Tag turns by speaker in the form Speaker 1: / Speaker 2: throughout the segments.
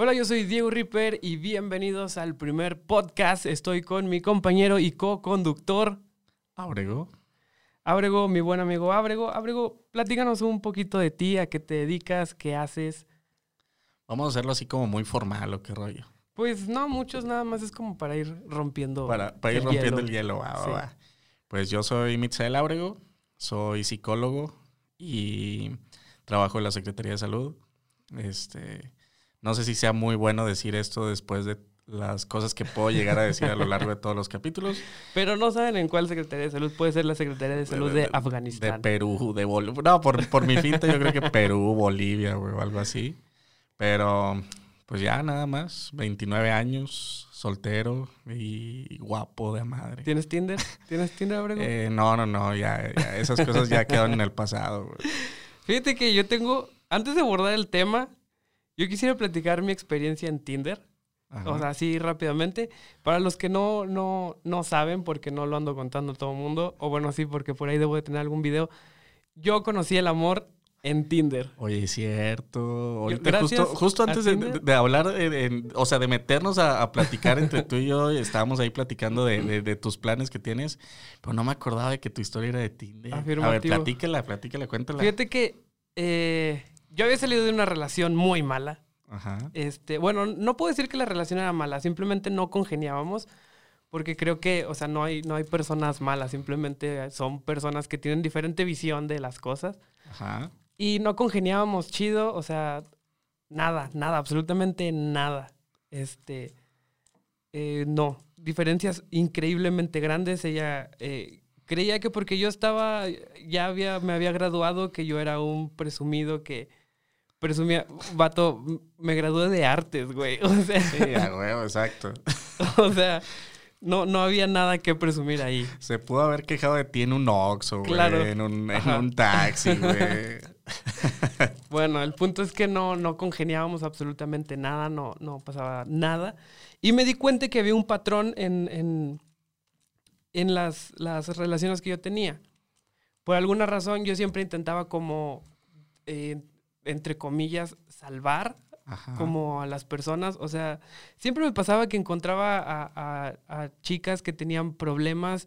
Speaker 1: Hola, yo soy Diego Ripper y bienvenidos al primer podcast. Estoy con mi compañero y co-conductor
Speaker 2: Abrego.
Speaker 1: Abrego, mi buen amigo Abrego. Abrego, platícanos un poquito de ti, a qué te dedicas, qué haces.
Speaker 2: Vamos a hacerlo así como muy formal o qué rollo.
Speaker 1: Pues no, muchos nada más es como para ir rompiendo.
Speaker 2: Para, para ir
Speaker 1: el
Speaker 2: rompiendo
Speaker 1: hielo.
Speaker 2: el hielo. va, va,
Speaker 1: Sí.
Speaker 2: va. Pues yo soy Mitzael Ábrego, soy psicólogo y trabajo en la Secretaría de Salud. Este, no sé si sea muy bueno decir esto después de las cosas que puedo llegar a decir a lo largo de todos los capítulos.
Speaker 1: Pero no saben en cuál Secretaría de Salud. Puede ser la Secretaría de Salud de,
Speaker 2: De
Speaker 1: Afganistán.
Speaker 2: Perú, de Bolivia. No, por, por mi finta yo creo que Perú, Bolivia, o algo así. Pero, pues ya nada más. 29 años, soltero y guapo de madre.
Speaker 1: ¿Tienes Tinder? ¿Tienes Tinder, Abrego?
Speaker 2: Eh, no, no, no, ya, ya, esas cosas ya quedaron en el pasado, güey.
Speaker 1: Fíjate que yo tengo, antes de abordar el tema, yo quisiera platicar mi experiencia en Tinder.
Speaker 2: Ajá.
Speaker 1: O sea, así rápidamente. Para los que no, no, no saben, porque no lo ando contando a todo el mundo, o bueno, sí, porque por ahí debo de tener algún video. Yo conocí el amor en Tinder.
Speaker 2: Oye, es cierto. Ahorita
Speaker 1: gracias
Speaker 2: justo, antes de, hablar, en- o sea, de meternos a, a platicar entre tú y yo, estábamos ahí platicando de, de- de tus planes que tienes, pero no me acordaba de que tu historia era de Tinder. A ver,
Speaker 1: Afirmativo.
Speaker 2: platícala, platícala, cuéntala.
Speaker 1: Fíjate que eh, yo había salido de una relación muy mala.
Speaker 2: Ajá.
Speaker 1: Este, bueno, no puedo decir que la relación era mala, simplemente no congeniábamos. Porque creo que, o sea, no hay, no hay personas malas, simplemente son personas que tienen diferente visión de las cosas.
Speaker 2: Ajá.
Speaker 1: Y no congeniábamos chido, o sea, nada, nada, absolutamente nada. Este, eh, no, diferencias increíblemente grandes. Ella eh, creía que porque yo estaba, ya había, me había graduado, que yo era un presumido que presumía, vato, me gradué de artes, güey. O sea,
Speaker 2: Sí, a huevo, exacto.
Speaker 1: o sea, no, no había nada que presumir ahí.
Speaker 2: Se pudo haber quejado de ti en un Oxxo, güey,
Speaker 1: Claro.
Speaker 2: en, un, en un taxi, güey.
Speaker 1: Bueno, el punto es que no, no congeniábamos absolutamente nada, no, no pasaba nada. Y me di cuenta que había un patrón en, en, en las, las relaciones que yo tenía. Por alguna razón yo siempre intentaba como, eh, entre comillas, salvar
Speaker 2: Ajá.
Speaker 1: como a las personas. O sea, siempre me pasaba que encontraba a, a- a chicas que tenían problemas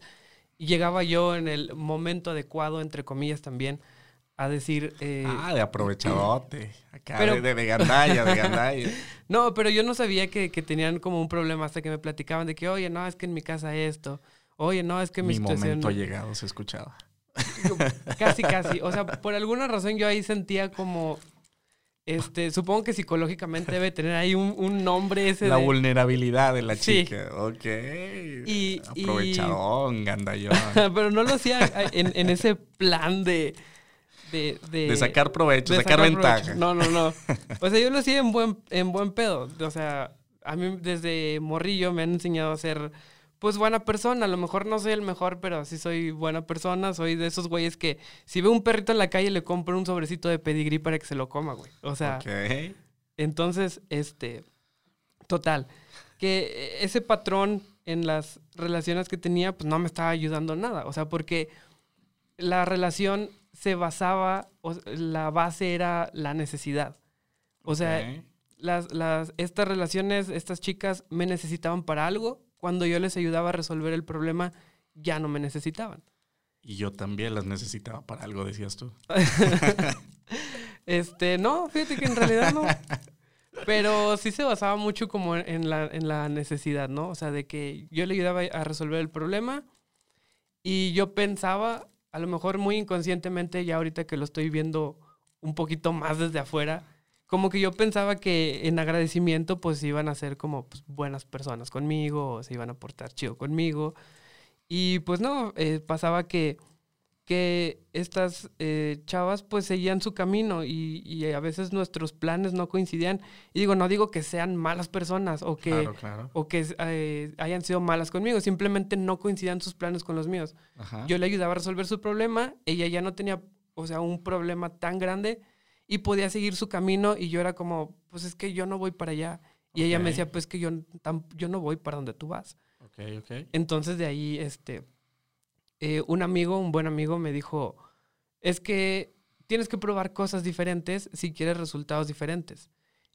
Speaker 1: y llegaba yo en el momento adecuado, entre comillas también, a decir... eh,
Speaker 2: Ah, de aprovechadote. Acá,
Speaker 1: Pero-
Speaker 2: de, de, de gandalla, de gandalla.
Speaker 1: No, pero yo no sabía que, que tenían como un problema hasta que me platicaban de que, oye, no, es que en mi casa esto. Oye, no, es que mi,
Speaker 2: Mi
Speaker 1: situación...
Speaker 2: momento ha llegado, se escuchaba.
Speaker 1: Casi, casi. O sea, por alguna razón yo ahí sentía como... Este, supongo que psicológicamente debe tener ahí un, un nombre ese
Speaker 2: La
Speaker 1: de...
Speaker 2: vulnerabilidad de la
Speaker 1: Sí.
Speaker 2: chica. Ok.
Speaker 1: Y- y-
Speaker 2: Aprovechadón, gandallón.
Speaker 1: pero no lo hacía en, en ese plan de... De, de,
Speaker 2: De sacar provecho,
Speaker 1: de
Speaker 2: sacar, ventaja.
Speaker 1: provecho. No, no, no. O sea, yo lo hacía en buen, en buen pedo. O sea, a mí desde morrillo me han enseñado a ser, pues, buena persona. A lo mejor no soy el mejor, pero sí soy buena persona. Soy de esos güeyes que si veo un perrito en la calle le compro un sobrecito de pedigrí para que se lo coma, güey. O sea, entonces, este, total, que ese patrón en las relaciones que tenía, pues no me estaba ayudando nada. O sea, porque la relación se basaba, o la base era la necesidad. O sea, las, las, estas relaciones, estas chicas me necesitaban para algo. Cuando yo les ayudaba a resolver el problema, ya no me necesitaban.
Speaker 2: Y yo también las necesitaba para algo, decías tú.
Speaker 1: Este, no, fíjate que en realidad no. Pero sí se basaba mucho como en, la, en la necesidad, ¿no? O sea, de que yo le ayudaba a resolver el problema y yo pensaba, a lo mejor muy inconscientemente, ya ahorita que lo estoy viendo un poquito más desde afuera, como que yo pensaba que en agradecimiento pues iban a ser como pues, buenas personas conmigo, o se iban a portar chido conmigo. Y pues no, eh, pasaba que, que estas eh, chavas pues seguían su camino y, y a veces nuestros planes no coincidían. Y digo, no digo que sean malas personas o que,
Speaker 2: Claro, claro.
Speaker 1: o que eh, hayan sido malas conmigo, simplemente no coincidían sus planes con los míos.
Speaker 2: Ajá.
Speaker 1: Yo le ayudaba a resolver su problema, ella ya no tenía, o sea, un problema tan grande y podía seguir su camino y yo era como, pues es que yo no voy para allá. Y ella me decía, pues que yo, tam- yo no voy para donde tú vas.
Speaker 2: Ok, ok.
Speaker 1: Entonces de ahí, este, eh, un amigo, un buen amigo me dijo, es que tienes que probar cosas diferentes si quieres resultados diferentes.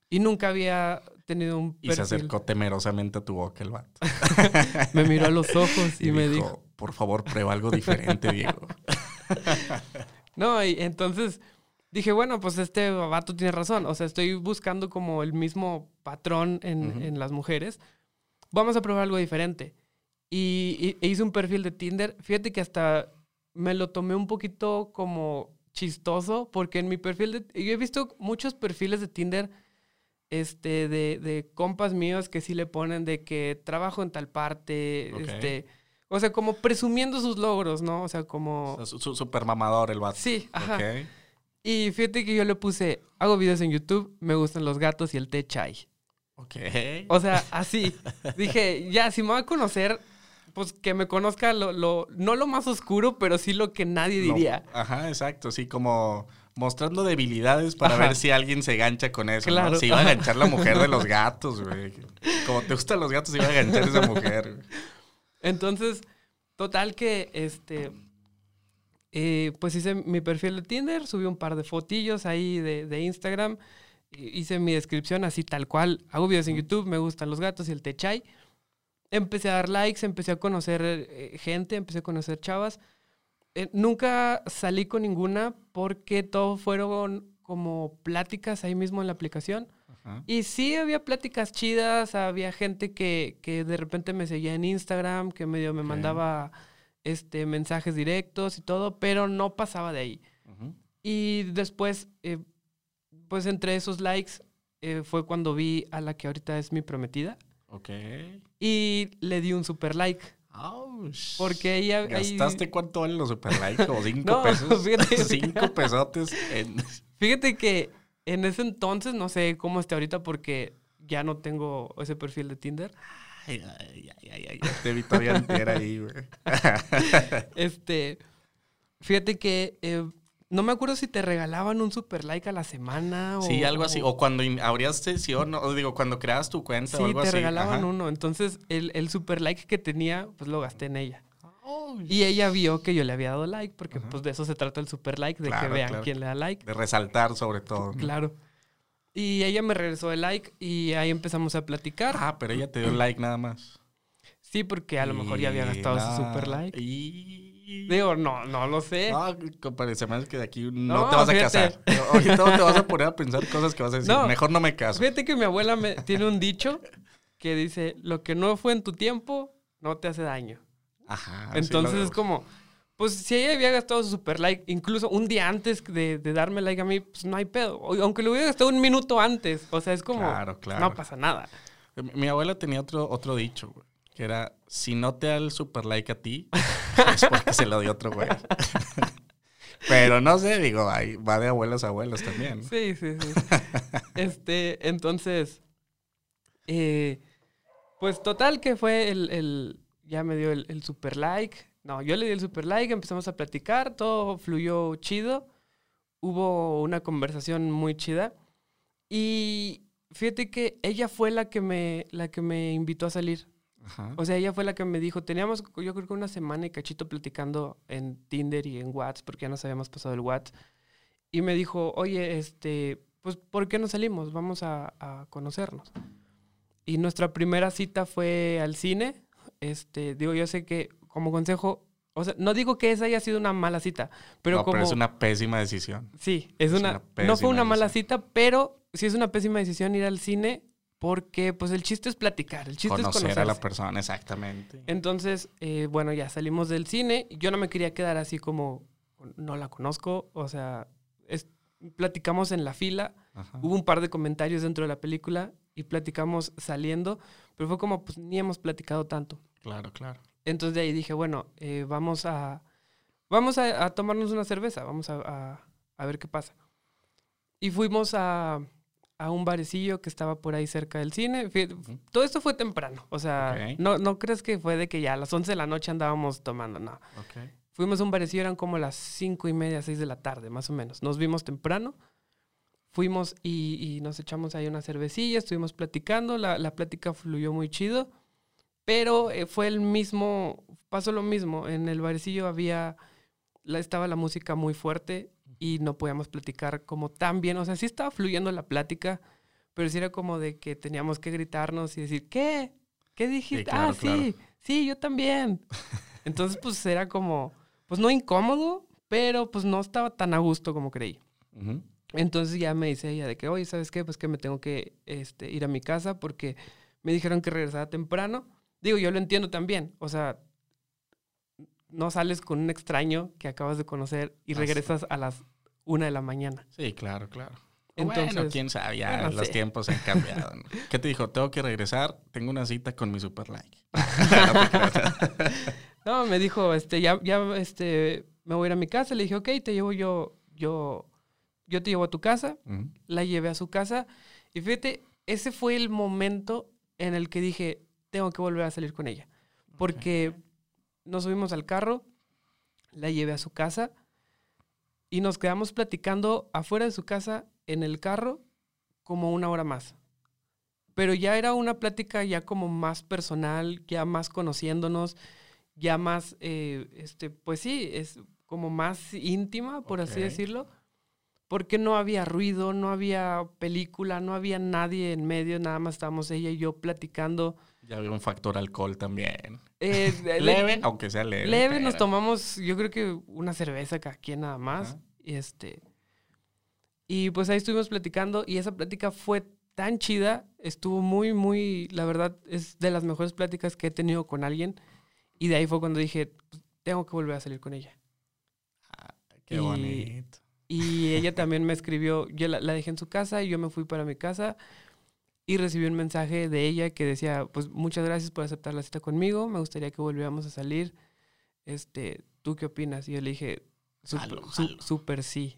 Speaker 1: Y nunca había tenido un
Speaker 2: Y se acercó temerosamente a tu boca el vato.
Speaker 1: me miró a los ojos y, me dijo,
Speaker 2: por favor, prueba algo diferente, Diego.
Speaker 1: no, y entonces dije, bueno, pues este vato tiene razón. O sea, estoy buscando como el mismo patrón en, las mujeres. Vamos a probar algo diferente. Y, hice un perfil de Tinder. Fíjate que hasta me lo tomé un poquito como chistoso, porque en mi perfil de... Yo he visto muchos perfiles de Tinder este, de, de compas míos que sí le ponen de que trabajo en tal parte, este... O sea, como presumiendo sus logros, ¿no? O sea, como...
Speaker 2: su, super mamador el vato.
Speaker 1: Sí, ajá. Y fíjate que yo le puse, hago videos en YouTube, me gustan los gatos y el té chai.
Speaker 2: Ok.
Speaker 1: O sea, así. Dije, ya, si me va a conocer, pues que me conozca lo, lo, no lo más oscuro, pero sí lo que nadie diría.
Speaker 2: ajá, exacto. Sí, como mostrando debilidades para ver si alguien se gancha con eso.
Speaker 1: Claro.
Speaker 2: Si iba a ganchar la mujer de los gatos, güey. Como te gustan los gatos, iba a ganchar esa mujer.
Speaker 1: Entonces, total que este eh, pues hice mi perfil de Tinder, subí un par de fotillos ahí de, Instagram, hice mi descripción así tal cual. Hago videos en YouTube, me gustan los gatos y el techay. Empecé a dar likes, empecé a conocer eh, gente, empecé a conocer chavas. Eh, nunca salí con ninguna porque todo fueron como pláticas ahí mismo en la aplicación. Y sí había pláticas chidas, había gente que, que, de repente me seguía en Instagram, que medio me mandaba este, mensajes directos y todo, pero no pasaba de ahí. Y después, eh, pues entre esos likes eh, fue cuando vi a la que ahorita es mi prometida.
Speaker 2: Ok.
Speaker 1: Y le di un super like. Porque ella...
Speaker 2: ¿Gastaste cuánto valen los super likes? ¿Como cinco pesos? Fíjate, cinco pesotes.
Speaker 1: Fíjate que en ese entonces, no sé cómo esté ahorita porque ya no tengo ese perfil de Tinder.
Speaker 2: Ay, ay, ay, ay, te vi todavía entera ahí, güey.
Speaker 1: este, fíjate que eh, no me acuerdo si te regalaban un super like a la semana
Speaker 2: o... Sí, algo así. O cuando abrías sesión, o digo, cuando creabas tu cuenta
Speaker 1: sí,
Speaker 2: o algo así.
Speaker 1: Sí, te regalaban uno. Entonces, el, el super like que tenía, pues lo gasté en ella. y ella vio que yo le había dado like, porque pues de eso se trata el super like, de que vean quién le da like.
Speaker 2: De resaltar sobre todo.
Speaker 1: Claro. Y ella me regresó el like y ahí empezamos a platicar.
Speaker 2: Ah, pero ella te dio like nada más.
Speaker 1: Sí, porque a lo mejor ya había gastado su super like. Y... Digo, no, no lo sé.
Speaker 2: No, compadre, se me hace que de aquí no, te vas a casar. Ahorita te vas a poner a pensar cosas que vas a decir. Mejor no me caso.
Speaker 1: Fíjate que mi abuela me, tiene un dicho que dice, lo que no fue en tu tiempo, no te hace daño.
Speaker 2: Ajá.
Speaker 1: Entonces es como, pues si ella había gastado su super like, incluso un día antes de, darme like a mí, pues no hay pedo. Aunque lo hubiera gastado un minuto antes. O sea, es como, claro, claro. no pasa nada.
Speaker 2: Mi abuela tenía otro, otro dicho, güey, que era, si no te da el super like a ti, es porque se lo dio otro güey. Pero no sé, digo, ahí va de abuelos a abuelos también.
Speaker 1: Sí, sí, sí. este, entonces, eh, pues total que fue el, ya me dio el, el super like no, yo le di el super like, empezamos a platicar, todo fluyó chido. Hubo una conversación muy chida. Y fíjate que ella fue la que me, la que me invitó a salir. O sea, ella fue la que me dijo, teníamos yo creo que una semana y cachito platicando en Tinder y en WhatsApp, porque ya nos habíamos pasado el WhatsApp. Y me dijo, oye, este, pues, ¿por qué no salimos? Vamos a, a conocernos. Y nuestra primera cita fue al cine. Este, digo, yo sé que como consejo, o sea, no digo que esa haya sido una mala cita, pero como...
Speaker 2: pero es una pésima decisión.
Speaker 1: Sí, es, una... no fue una mala cita, pero sí es una pésima decisión ir al cine porque pues el chiste es platicar, el chiste es conocer
Speaker 2: a la persona, exactamente.
Speaker 1: Entonces, eh, bueno, ya salimos del cine. Yo no me quería quedar así como, no la conozco, o sea, platicamos en la fila, hubo un par de comentarios dentro de la película y platicamos saliendo, pero fue como, pues ni hemos platicado tanto.
Speaker 2: Claro, claro.
Speaker 1: Entonces de ahí dije, bueno, eh, vamos a vamos a, tomarnos una cerveza, vamos a, ver qué pasa. Y fuimos a, un barecillo que estaba por ahí cerca del cine. Todo esto fue temprano, o sea, no, no crees que fue de que ya a las 11 de la noche andábamos tomando, no. Fuimos a un barecillo, eran como las cinco y media, seis de la tarde, más o menos. Nos vimos temprano. Fuimos y, nos echamos ahí una cervecilla, estuvimos platicando, la, la plática fluyó muy chido. Pero eh, fue el mismo, pasó lo mismo. En el barecillo había, la, estaba la música muy fuerte y no podíamos platicar como tan bien. O sea, sí estaba fluyendo la plática, pero sí era como de que teníamos que gritarnos y decir, ¿qué? ¿Qué dijiste?
Speaker 2: claro,
Speaker 1: ah, sí, sí, yo también. Entonces, pues era como, pues no incómodo, pero pues no estaba tan a gusto como creí. Entonces ya me dice ella de que, oye, ¿sabes qué? Pues que me tengo que este, ir a mi casa porque me dijeron que regresara temprano. Digo, yo lo entiendo también. O sea, no sales con un extraño que acabas de conocer y regresas a las una de la mañana.
Speaker 2: Sí, claro, claro.
Speaker 1: Entonces,
Speaker 2: bueno, quién sabe, ya
Speaker 1: bueno,
Speaker 2: los
Speaker 1: sí.
Speaker 2: tiempos han cambiado. ¿no? ¿Qué te dijo? Tengo que regresar, tengo una cita con mi super like.
Speaker 1: No, me dijo, este, ya, ya, este, me voy a ir a mi casa. Le dije, ok, te llevo yo, yo, yo te llevo a tu casa. La llevé a su casa. Y fíjate, ese fue el momento en el que dije, tengo que volver a salir con ella. Porque nos subimos al carro, la llevé a su casa y nos quedamos platicando afuera de su casa en el carro como una hora más. Pero ya era una plática ya como más personal, ya más conociéndonos, ya más, eh, este, pues sí, es como más íntima, por así
Speaker 2: Ok.
Speaker 1: decirlo. Porque no había ruido, no había película, no había nadie en medio, nada más estábamos ella y yo platicando.
Speaker 2: Ya había un factor alcohol también.
Speaker 1: Eh, le-
Speaker 2: Leve, aunque sea leve.
Speaker 1: Leve, nos
Speaker 2: pero-
Speaker 1: tomamos, yo creo que una cerveza cada quien nada más. Y este. Y pues ahí estuvimos platicando y esa plática fue tan chida, estuvo muy, muy, la verdad, es de las mejores pláticas que he tenido con alguien. Y de ahí fue cuando dije, "Pues, tengo que volver a salir con ella.
Speaker 2: Qué
Speaker 1: y-
Speaker 2: bonito.
Speaker 1: Y ella también me escribió, yo la, la dejé en su casa y yo me fui para mi casa y recibí un mensaje de ella que decía, pues muchas gracias por aceptar la cita conmigo, me gustaría que volviéramos a salir. Este, ¿tú qué opinas? Y yo le dije, "Sup-
Speaker 2: Jalo,
Speaker 1: su-
Speaker 2: jalo.
Speaker 1: súper sí.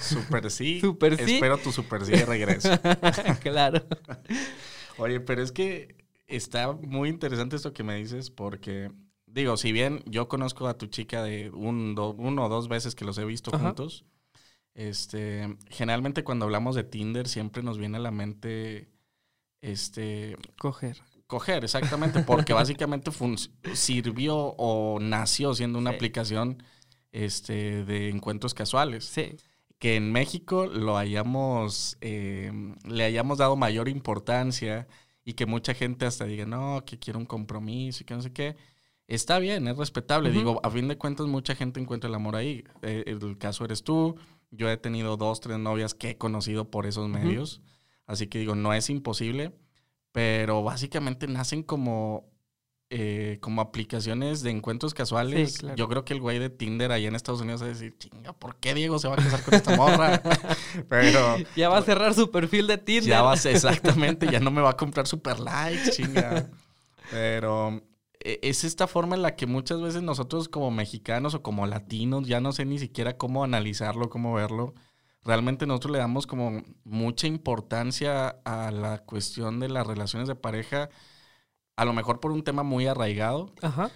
Speaker 2: Super sí.
Speaker 1: Super sí.
Speaker 2: Espero tu super sí de regreso.
Speaker 1: claro.
Speaker 2: Oye, pero es que está muy interesante esto que me dices porque, digo, si bien yo conozco a tu chica de un, do- uno o dos veces que los he visto
Speaker 1: Ajá.
Speaker 2: juntos, este, generalmente cuando hablamos de Tinder siempre nos viene a la mente, este,
Speaker 1: Coger.
Speaker 2: coger, exactamente, porque básicamente sirvió o nació siendo una
Speaker 1: Sí.
Speaker 2: aplicación, este, de encuentros casuales
Speaker 1: Sí.
Speaker 2: que en México lo hayamos, eh, le hayamos dado mayor importancia y que mucha gente hasta diga, no, que quiero un compromiso y que no sé qué. Está bien, es respetable. Digo, a fin de cuentas, mucha gente encuentra el amor ahí. Eh, el caso eres tú. Yo he tenido dos, tres novias que he conocido por esos medios. Así que digo, no es imposible. Pero básicamente nacen como, eh, como aplicaciones de encuentros casuales.
Speaker 1: Sí, claro.
Speaker 2: Yo creo que el güey de Tinder allá en Estados Unidos va a decir, chinga, ¿por qué Diego se va a casar con esta morra? Pero
Speaker 1: Ya va a cerrar su perfil de Tinder.
Speaker 2: ya va a ser exactamente, ya no me va a comprar super likes, chinga. Pero eh, es esta forma en la que muchas veces nosotros como mexicanos o como latinos, ya no sé ni siquiera cómo analizarlo, cómo verlo, realmente nosotros le damos como mucha importancia a la cuestión de las relaciones de pareja, a lo mejor por un tema muy arraigado,
Speaker 1: Ajá.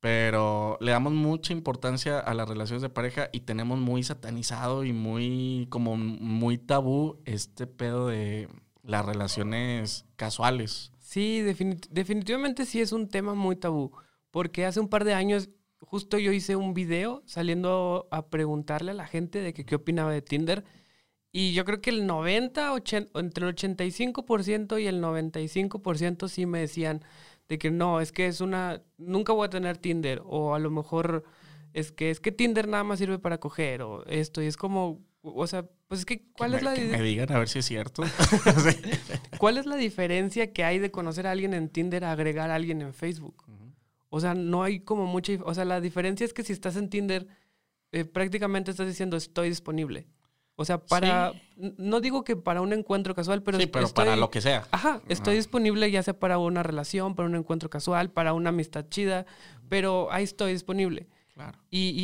Speaker 2: pero le damos mucha importancia a las relaciones de pareja y tenemos muy satanizado y muy como muy tabú este pedo de las relaciones casuales.
Speaker 1: Sí, defini- definitivamente sí es un tema muy tabú. Porque hace un par de años, justo yo hice un video saliendo a preguntarle a la gente de que qué opinaba de Tinder. Y yo creo que el 90, 80, entre el 85% y el 95% sí me decían de que no, es que es una, nunca voy a tener Tinder. O a lo mejor es que es que Tinder nada más sirve para coger o esto. Y es como, o sea, pues es que, ¿cuál
Speaker 2: que
Speaker 1: es
Speaker 2: me,
Speaker 1: la
Speaker 2: que
Speaker 1: di-
Speaker 2: me digan a ver si es cierto.
Speaker 1: ¿Cuál es la diferencia que hay de conocer a alguien en Tinder a agregar a alguien en Facebook? O sea, no hay como mucha... O sea, la diferencia es que si estás en Tinder, eh, prácticamente estás diciendo estoy disponible. O sea, para...
Speaker 2: Sí.
Speaker 1: No digo que para un encuentro casual, pero...
Speaker 2: sí, pero
Speaker 1: estoy-
Speaker 2: para lo que sea.
Speaker 1: Ajá, estoy disponible ya sea para una relación, para un encuentro casual, para una amistad chida, pero ahí estoy disponible.
Speaker 2: Claro.
Speaker 1: Y,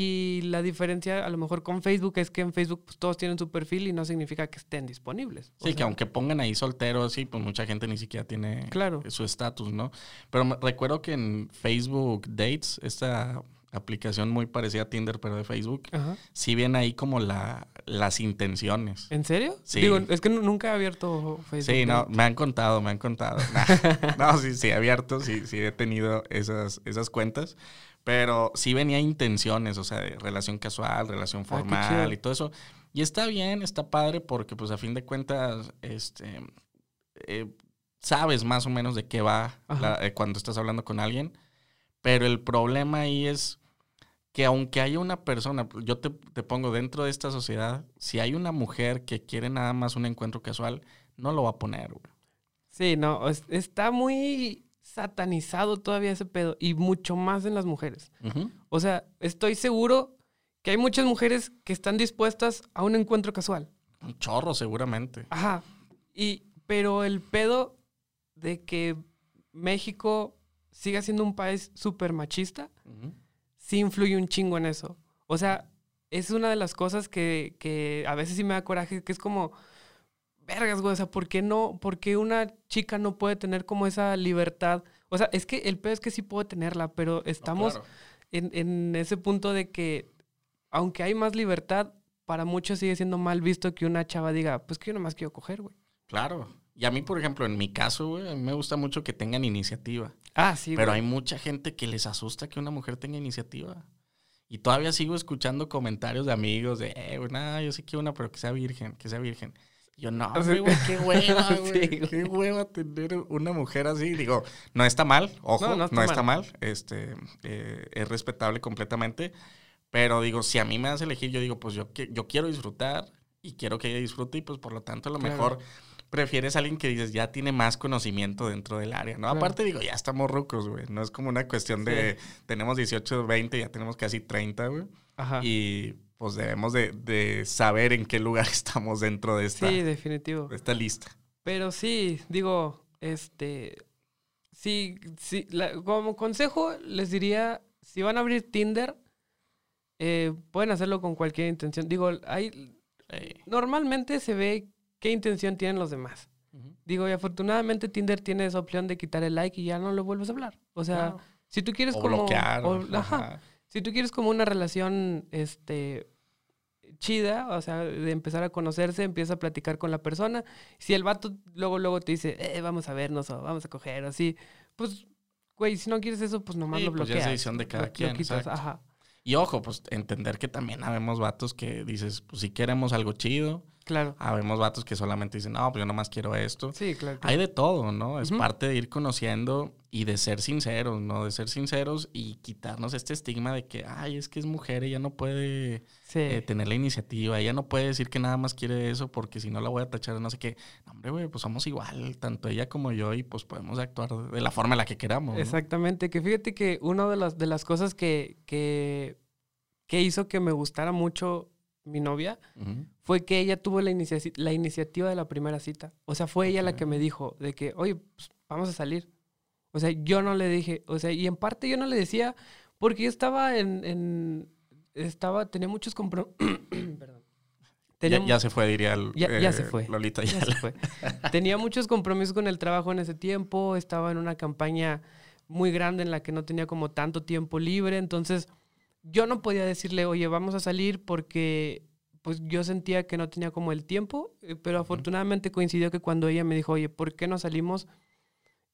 Speaker 1: y la diferencia a lo mejor con Facebook es que en Facebook pues, todos tienen su perfil y no significa que estén disponibles. O
Speaker 2: Sí, que aunque pongan ahí solteros, sí, pues mucha gente ni siquiera tiene
Speaker 1: Claro.
Speaker 2: su estatus, ¿no? Pero me- recuerdo que en Facebook Dates, esta aplicación muy parecida a Tinder, pero de Facebook,
Speaker 1: Ajá.
Speaker 2: sí viene ahí como la, las intenciones.
Speaker 1: ¿En serio?
Speaker 2: Sí.
Speaker 1: Digo, es que nu- nunca he abierto Facebook.
Speaker 2: Sí, no, me han contado, me han contado. Nah. No, sí, sí, abierto, sí, sí he tenido esas, esas cuentas. Pero sí venía intenciones, o sea, de relación casual, relación
Speaker 1: Ah,
Speaker 2: formal
Speaker 1: chido.
Speaker 2: y todo eso. Y está bien, está padre porque pues a fin de cuentas, este, eh, sabes más o menos de qué va la- eh, cuando estás hablando con alguien, pero el problema ahí es que aunque haya una persona, yo te, te pongo dentro de esta sociedad, si hay una mujer que quiere nada más un encuentro casual, no lo va a poner, güey.
Speaker 1: Sí, no, es- está muy satanizado todavía ese pedo y mucho más en las mujeres. O sea, estoy seguro que hay muchas mujeres que están dispuestas a un encuentro casual.
Speaker 2: Un chorro, seguramente.
Speaker 1: Ajá. Y, pero el pedo de que México siga siendo un país súper machista. Sí influye un chingo en eso. O sea, es una de las cosas que, que a veces sí me da coraje, que es como, vergas, güey, o sea, ¿por qué no, por qué una chica no puede tener como esa libertad? O sea, es que el pedo es que sí puede tenerla, pero estamos
Speaker 2: claro.
Speaker 1: en, en ese punto de que, aunque hay más libertad, para muchos sigue siendo mal visto que una chava diga, pues que yo nomás quiero coger, güey.
Speaker 2: Claro. Y a mí, por ejemplo, en mi caso, güey, a mí me gusta mucho que tengan iniciativa.
Speaker 1: Ah, sí,
Speaker 2: Pero
Speaker 1: güey.
Speaker 2: hay mucha gente que les asusta que una mujer tenga iniciativa. Y todavía sigo escuchando comentarios de amigos de, eh, güey, nada, yo sí quiero una, pero que sea virgen, que sea virgen. Yo, no,
Speaker 1: Sí.
Speaker 2: güey, güey, qué hueva,
Speaker 1: Sí,
Speaker 2: güey.
Speaker 1: güey.
Speaker 2: qué hueva tener una mujer así. Digo, no está mal, ojo,
Speaker 1: No,
Speaker 2: no,
Speaker 1: no
Speaker 2: está,
Speaker 1: está
Speaker 2: mal. Este, eh, es respetable completamente. Pero digo, si a mí me das a elegir, yo digo, pues yo, yo quiero disfrutar y quiero que ella disfrute y pues por lo tanto a lo
Speaker 1: Claro.
Speaker 2: mejor prefieres a alguien que dices ya tiene más conocimiento dentro del área, ¿no?
Speaker 1: Claro.
Speaker 2: Aparte digo, ya estamos rucos, güey. No es como una cuestión de tenemos 18, 20, ya tenemos casi 30, güey.
Speaker 1: Ajá.
Speaker 2: Y pues debemos de, de saber en qué lugar estamos dentro de esta,
Speaker 1: Sí, definitivo.
Speaker 2: de esta lista.
Speaker 1: Pero sí, digo, este, sí, sí, la- como consejo les diría, si van a abrir Tinder, eh, pueden hacerlo con cualquier intención. Digo, hay, normalmente se ve qué intención tienen los demás. Digo, y afortunadamente Tinder tiene esa opción de quitar el like y ya no lo vuelves a hablar. O sea,
Speaker 2: Claro.
Speaker 1: si tú quieres
Speaker 2: o
Speaker 1: como...
Speaker 2: bloquear.
Speaker 1: o- ajá.
Speaker 2: ajá.
Speaker 1: Si tú quieres como una relación, este, chida, o sea, de empezar a conocerse, empieza a platicar con la persona. Si el vato luego, luego te dice, eh, vamos a vernos o vamos a coger o así, pues, güey, si no quieres eso, pues nomás
Speaker 2: Sí,
Speaker 1: lo
Speaker 2: pues ya es
Speaker 1: bloqueas.
Speaker 2: decisión de cada
Speaker 1: Lo- lo
Speaker 2: quien,
Speaker 1: quitas. Ajá.
Speaker 2: Y ojo, pues entender que también habemos vatos que dices, pues si queremos algo chido,
Speaker 1: Claro.
Speaker 2: habemos vatos que solamente dicen, no, pues yo nomás quiero esto.
Speaker 1: Sí, claro.
Speaker 2: Hay de todo, ¿no? Es parte de ir conociendo y de ser sinceros, ¿no? De ser sinceros y quitarnos este estigma de que, ay, es que es mujer, ella no puede
Speaker 1: Sí.
Speaker 2: eh, tener la iniciativa, ella no puede decir que nada más quiere eso porque si no la voy a tachar no sé qué. No, hombre, güey, pues somos igual, tanto ella como yo, y pues podemos actuar de la forma en la que queramos. ¿no?
Speaker 1: Exactamente, que fíjate que una de las, de las cosas que, que, que hizo que me gustara mucho mi novia fue que ella tuvo la, inicia- la iniciativa de la primera cita. O sea, fue ella la que me dijo de que, oye, pues, vamos a salir. O sea, yo no le dije, o sea, y en parte yo no le decía porque yo estaba en, en- estaba, tenía muchos compromisos. Tenía
Speaker 2: Ya, ya se fue, diría el-
Speaker 1: Ya- ya
Speaker 2: eh,
Speaker 1: se fue.
Speaker 2: Lolita.
Speaker 1: Ya se fue. Tenía muchos compromisos con el trabajo en ese tiempo, estaba en una campaña muy grande en la que no tenía como tanto tiempo libre, entonces yo no podía decirle, oye, vamos a salir porque pues yo sentía que no tenía como el tiempo, eh, pero afortunadamente coincidió que cuando ella me dijo, oye, ¿por qué no salimos?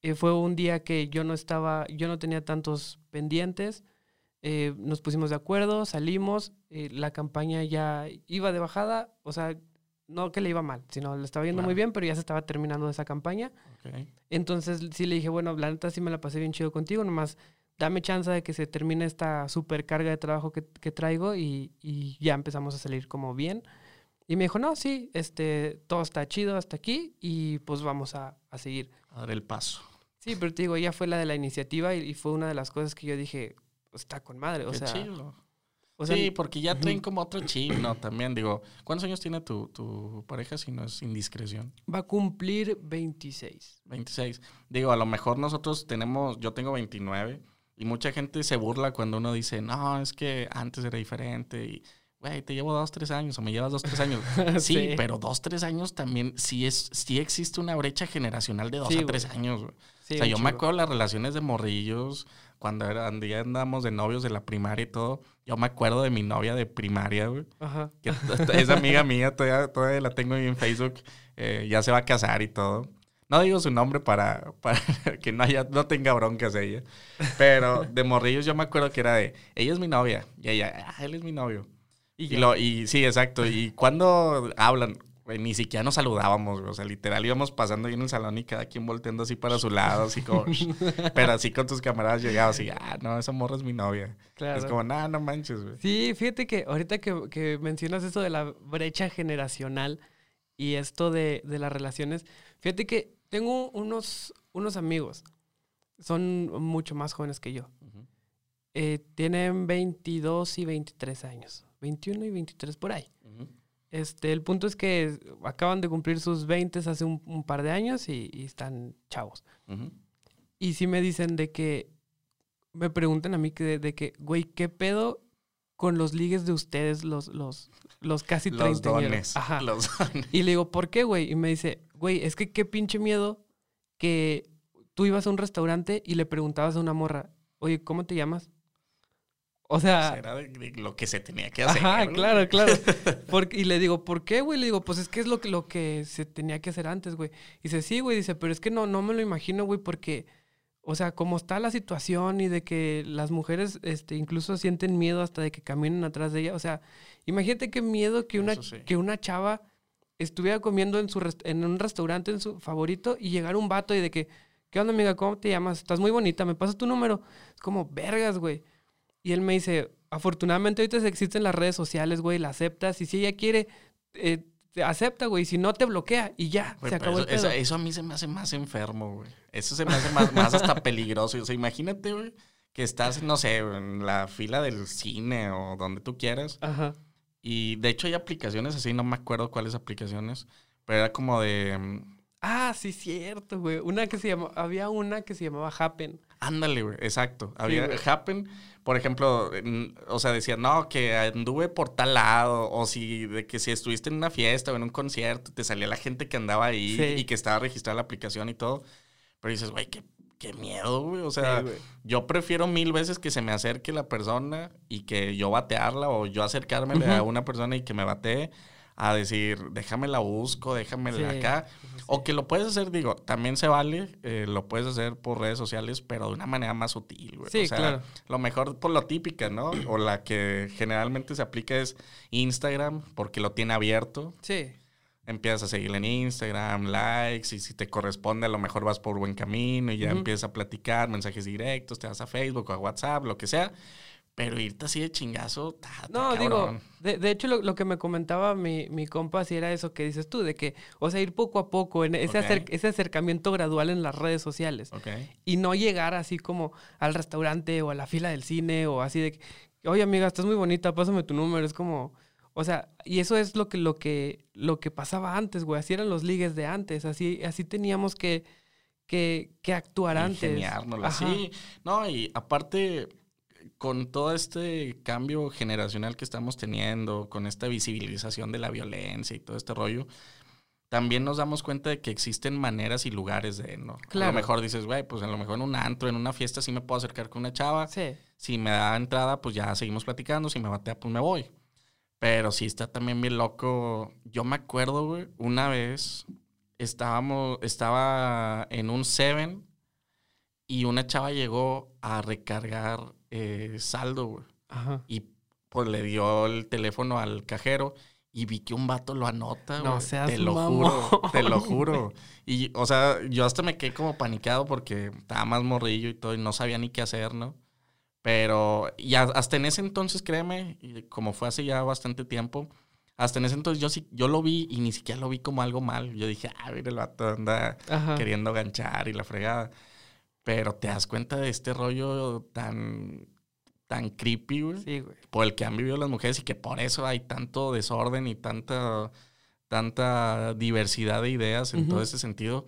Speaker 1: Eh, fue un día que yo no estaba, yo no tenía tantos pendientes, eh, nos pusimos de acuerdo, salimos, eh, la campaña ya iba de bajada, o sea, no que le iba mal, sino le estaba yendo muy bien, pero ya se estaba terminando esa campaña. Entonces sí le dije, bueno, la neta sí me la pasé bien chido contigo, nomás dame chance de que se termine esta super carga de trabajo que, que traigo y, y ya empezamos a salir como bien. Y me dijo, no, sí, este, todo está chido hasta aquí y pues vamos a, a seguir.
Speaker 2: A dar el paso.
Speaker 1: Sí, pero te digo, ella fue la de la iniciativa y, y fue una de las cosas que yo dije, está con madre. O
Speaker 2: Qué
Speaker 1: sea,
Speaker 2: chido.
Speaker 1: o sea,
Speaker 2: sí, porque ya traen como otro chip, ¿no? También digo, ¿cuántos años tiene tu, tu pareja si no es indiscreción?
Speaker 1: va a cumplir 26.
Speaker 2: 26. Digo, a lo mejor nosotros tenemos, yo tengo 29 y mucha gente se burla cuando uno dice, no, es que antes era diferente y, güey, te llevo dos, tres años o me llevas dos, tres años. Sí,
Speaker 1: Sí.
Speaker 2: pero dos, tres años también sí, es, sí existe una brecha generacional de dos
Speaker 1: Sí,
Speaker 2: a tres
Speaker 1: güey.
Speaker 2: años.
Speaker 1: Sí,
Speaker 2: o sea, yo me acuerdo las relaciones de morrillos, cuando ya andábamos de novios de la primaria y todo. Yo me acuerdo de mi novia de primaria, güey.
Speaker 1: Ajá.
Speaker 2: Que es amiga mía, todavía, todavía la tengo ahí en Facebook. eh, ya se va a casar y todo. No digo su nombre para, para que no, haya, no tenga broncas ella. Pero de morrillos yo me acuerdo que era de, ella es mi novia. Y ella, ah, él es mi novio.
Speaker 1: Y
Speaker 2: lo, y sí, exacto. Y cuando hablan, ni siquiera nos saludábamos. O sea, literal íbamos pasando ahí en el salón y cada quien volteando así para su lado, así como. pero así con tus camaradas llegabas y, ah, no, esa morra es mi novia.
Speaker 1: Claro.
Speaker 2: Es como, nah, no manches, güey.
Speaker 1: Sí, fíjate que ahorita que, que mencionas eso de la brecha generacional y esto de, de las relaciones, fíjate que tengo unos, unos amigos, son mucho más jóvenes que yo. Eh, tienen 22 y 23 años, 21 y 23 por ahí. Este, el punto es que acaban de cumplir sus 20 hace un, un par de años y, y están chavos. Y sí me dicen de que, me preguntan a mí que, de, que, güey, ¿qué pedo con los ligues de ustedes, los, los, los casi
Speaker 2: Los
Speaker 1: 30
Speaker 2: dones.
Speaker 1: Ajá.
Speaker 2: Los dones.
Speaker 1: Y le digo, ¿por qué, güey? Y me dice, güey, es que qué pinche miedo que tú ibas a un restaurante y le preguntabas a una morra, oye, ¿cómo te llamas? O sea,
Speaker 2: Era de, de lo que se tenía que hacer.
Speaker 1: Ajá,
Speaker 2: ¿no?
Speaker 1: claro, claro. Porque- y le digo, ¿por qué, güey? Le digo, pues es que es lo que, lo que se tenía que hacer antes, güey. Y dice, sí, güey, dice, pero es que no, no me lo imagino, güey, porque, o sea, como está la situación y de que las mujeres este, incluso sienten miedo hasta de que caminen atrás de ella. O sea, imagínate qué miedo que una,
Speaker 2: sí.
Speaker 1: que una chava estuviera comiendo en, su en un restaurante en su favorito y llegara un vato y de que, ¿qué onda, amiga? ¿Cómo te llamas? Estás muy bonita, ¿me pasas tu número? Es como, vergas, güey. Y él me dice, afortunadamente ahorita existen las redes sociales, güey, la aceptas y si ella quiere, eh, acepta, güey, si no te bloquea y ya, se acabó
Speaker 2: eso,
Speaker 1: el pedo.
Speaker 2: eso- eso a mí se me hace más enfermo, güey. Eso se me hace más, más hasta peligroso. O sea, imagínate, güey, que estás, no sé, en la fila del cine o donde tú quieras.
Speaker 1: Ajá.
Speaker 2: Y de hecho hay aplicaciones así, no me acuerdo cuáles aplicaciones, pero era como de... mm,
Speaker 1: Ah, sí, cierto, güey. Una que se llamaba, había una que se llamaba Happen.
Speaker 2: Ándale, güey, exacto. Había
Speaker 1: güey.
Speaker 2: Happen, por ejemplo, en- o sea, decía, no, que anduve por tal lado, o si, de que si estuviste en una fiesta o en un concierto, te salía la gente que andaba ahí
Speaker 1: Sí.
Speaker 2: y que estaba registrada la aplicación y todo. Pero dices, güey, qué, qué miedo, güey. O sea,
Speaker 1: Sí, güey.
Speaker 2: yo prefiero mil veces que se me acerque la persona y que yo batearla o yo acercarme
Speaker 1: Ujú.
Speaker 2: a una persona y que me batee a decir, déjame la busco, déjame
Speaker 1: Sí,
Speaker 2: acá.
Speaker 1: sí.
Speaker 2: O que lo puedes hacer, digo, también se vale, eh, lo puedes hacer por redes sociales, pero de una manera más sutil, güey.
Speaker 1: Sí,
Speaker 2: o sea,
Speaker 1: claro.
Speaker 2: Lo mejor por lo típica, ¿no? O la que generalmente se aplica es Instagram, porque lo tiene abierto.
Speaker 1: Sí.
Speaker 2: Empiezas a seguirle en Instagram, likes, y si te corresponde, a lo mejor vas por buen camino y ya empiezas a platicar, mensajes directos, te vas a Facebook o a WhatsApp, lo que sea. Pero irte así de chingazo, ta, ta,
Speaker 1: No, digo, de, de hecho lo, lo que me comentaba mi, mi compa sí era eso que dices tú, de que, o sea, ir poco a poco, en ese,
Speaker 2: Ok.
Speaker 1: acer- ese acercamiento gradual en las redes sociales.
Speaker 2: Ok.
Speaker 1: y no llegar así como al restaurante o a la fila del cine o así de que, oye amiga, estás muy bonita, pásame tu número. Es como, o sea, y eso es lo que, lo que, lo que pasaba antes, güey. Así eran los ligues de antes. Así, así teníamos que, que, que actuar antes. Ajá.
Speaker 2: Sí, no, y aparte, con todo este cambio generacional que estamos teniendo, con esta visibilización de la violencia y todo este rollo, también nos damos cuenta de que existen maneras y lugares de, ¿no? A
Speaker 1: Claro.
Speaker 2: lo mejor dices, güey, pues a lo mejor en un antro, en una fiesta sí me puedo acercar con una chava.
Speaker 1: Sí.
Speaker 2: Si me da entrada, pues ya seguimos platicando. Si me batea, pues me voy. Pero sí está también bien loco. Yo me acuerdo, güey, una vez estábamos, estaba en un Seven y una chava llegó a recargar eh, saldo, güey.
Speaker 1: Ajá.
Speaker 2: Y pues le dio el teléfono al cajero y vi que un vato lo anota,
Speaker 1: No
Speaker 2: güey.
Speaker 1: seas
Speaker 2: Te lo
Speaker 1: mamón,
Speaker 2: juro, te lo juro. Y, o sea, yo hasta me quedé como panicado porque estaba más morrillo y todo y no sabía ni qué hacer, ¿no? Pero, y a- hasta en ese entonces, créeme, como fue hace ya bastante tiempo, hasta en ese entonces yo sí, yo lo vi y ni siquiera lo vi como algo mal. Yo dije, ah, mira, el vato anda
Speaker 1: Ajá.
Speaker 2: queriendo ganchar y la fregada. Pero te das cuenta de este rollo tan, tan creepy, güey
Speaker 1: Sí, güey.
Speaker 2: por el que han vivido las mujeres y que por eso hay tanto desorden y tanta, tanta diversidad de ideas en todo ese sentido.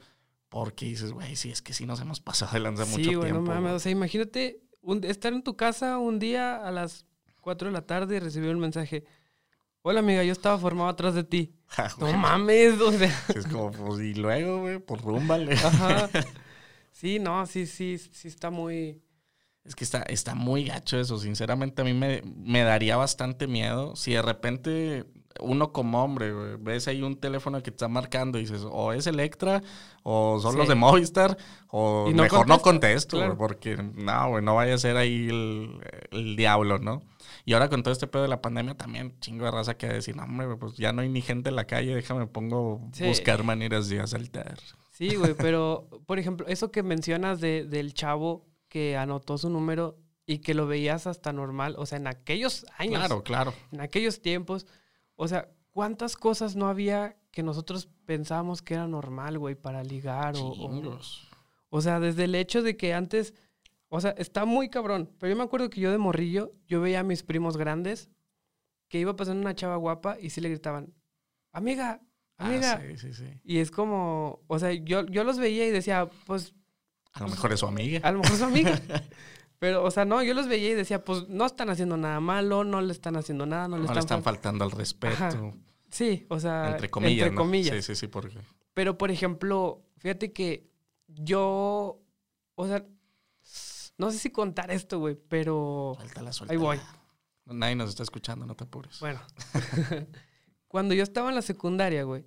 Speaker 2: Porque dices, güey, sí, es que sí nos hemos pasado de lanza mucho
Speaker 1: Sí, güey, no
Speaker 2: tiempo.
Speaker 1: mames.
Speaker 2: güey".
Speaker 1: O sea, imagínate un- estar en tu casa un día a las 4 de la tarde y recibir un mensaje. Hola, amiga, yo estaba formado atrás de ti.
Speaker 2: Ja,
Speaker 1: No mames, o sea.
Speaker 2: Es como, pues, y luego, güey, pues rúmbale.
Speaker 1: Ajá. Sí, no, sí, sí, sí está muy.
Speaker 2: Es que está, está muy gacho eso. Sinceramente, a mí me, me daría bastante miedo si de repente uno como hombre, ves ahí un teléfono que te está marcando y dices, o es Electra, o son
Speaker 1: Sí.
Speaker 2: los de Movistar, o
Speaker 1: no
Speaker 2: mejor no contesto, porque no, güey, no vaya a ser ahí el, el diablo, ¿no? Y ahora con todo este pedo de la pandemia también chingo de raza que decir, no, hombre, pues ya no hay ni gente en la calle, déjame pongo
Speaker 1: Sí.
Speaker 2: buscar maneras de asaltar.
Speaker 1: Sí, güey, pero, por ejemplo, eso que mencionas de, del chavo que anotó su número y que lo veías hasta normal, o sea, en aquellos años,
Speaker 2: Claro, claro.
Speaker 1: en aquellos tiempos, o sea, ¿cuántas cosas no había que nosotros pensábamos que era normal, güey, para ligar? O, o, o sea, desde el hecho de que antes, o sea, está muy cabrón, pero yo me acuerdo que yo de morrillo, yo veía a mis primos grandes que iba pasando una chava guapa y sí le gritaban, amiga,
Speaker 2: Ah,
Speaker 1: amiga.
Speaker 2: sí, sí, sí.
Speaker 1: Y es como, o sea, yo, yo los veía y decía, pues
Speaker 2: A lo mejor es su amiga.
Speaker 1: a lo mejor es su amiga. Pero, o sea, no, yo los veía y decía, pues no están haciendo nada malo, no le están haciendo nada, no
Speaker 2: No
Speaker 1: le
Speaker 2: le
Speaker 1: están,
Speaker 2: están
Speaker 1: fal-
Speaker 2: faltando al respeto.
Speaker 1: Ajá. Sí, o sea,
Speaker 2: Entre comillas.
Speaker 1: Entre
Speaker 2: ¿no?
Speaker 1: comillas.
Speaker 2: Sí, sí, sí, porque.
Speaker 1: Pero, por ejemplo, fíjate que yo, o sea, no sé si contar esto, güey, pero
Speaker 2: Suéltala,
Speaker 1: ahí
Speaker 2: suéltala.
Speaker 1: voy.
Speaker 2: Nadie nos está escuchando, no te apures.
Speaker 1: Bueno, cuando yo estaba en la secundaria, güey,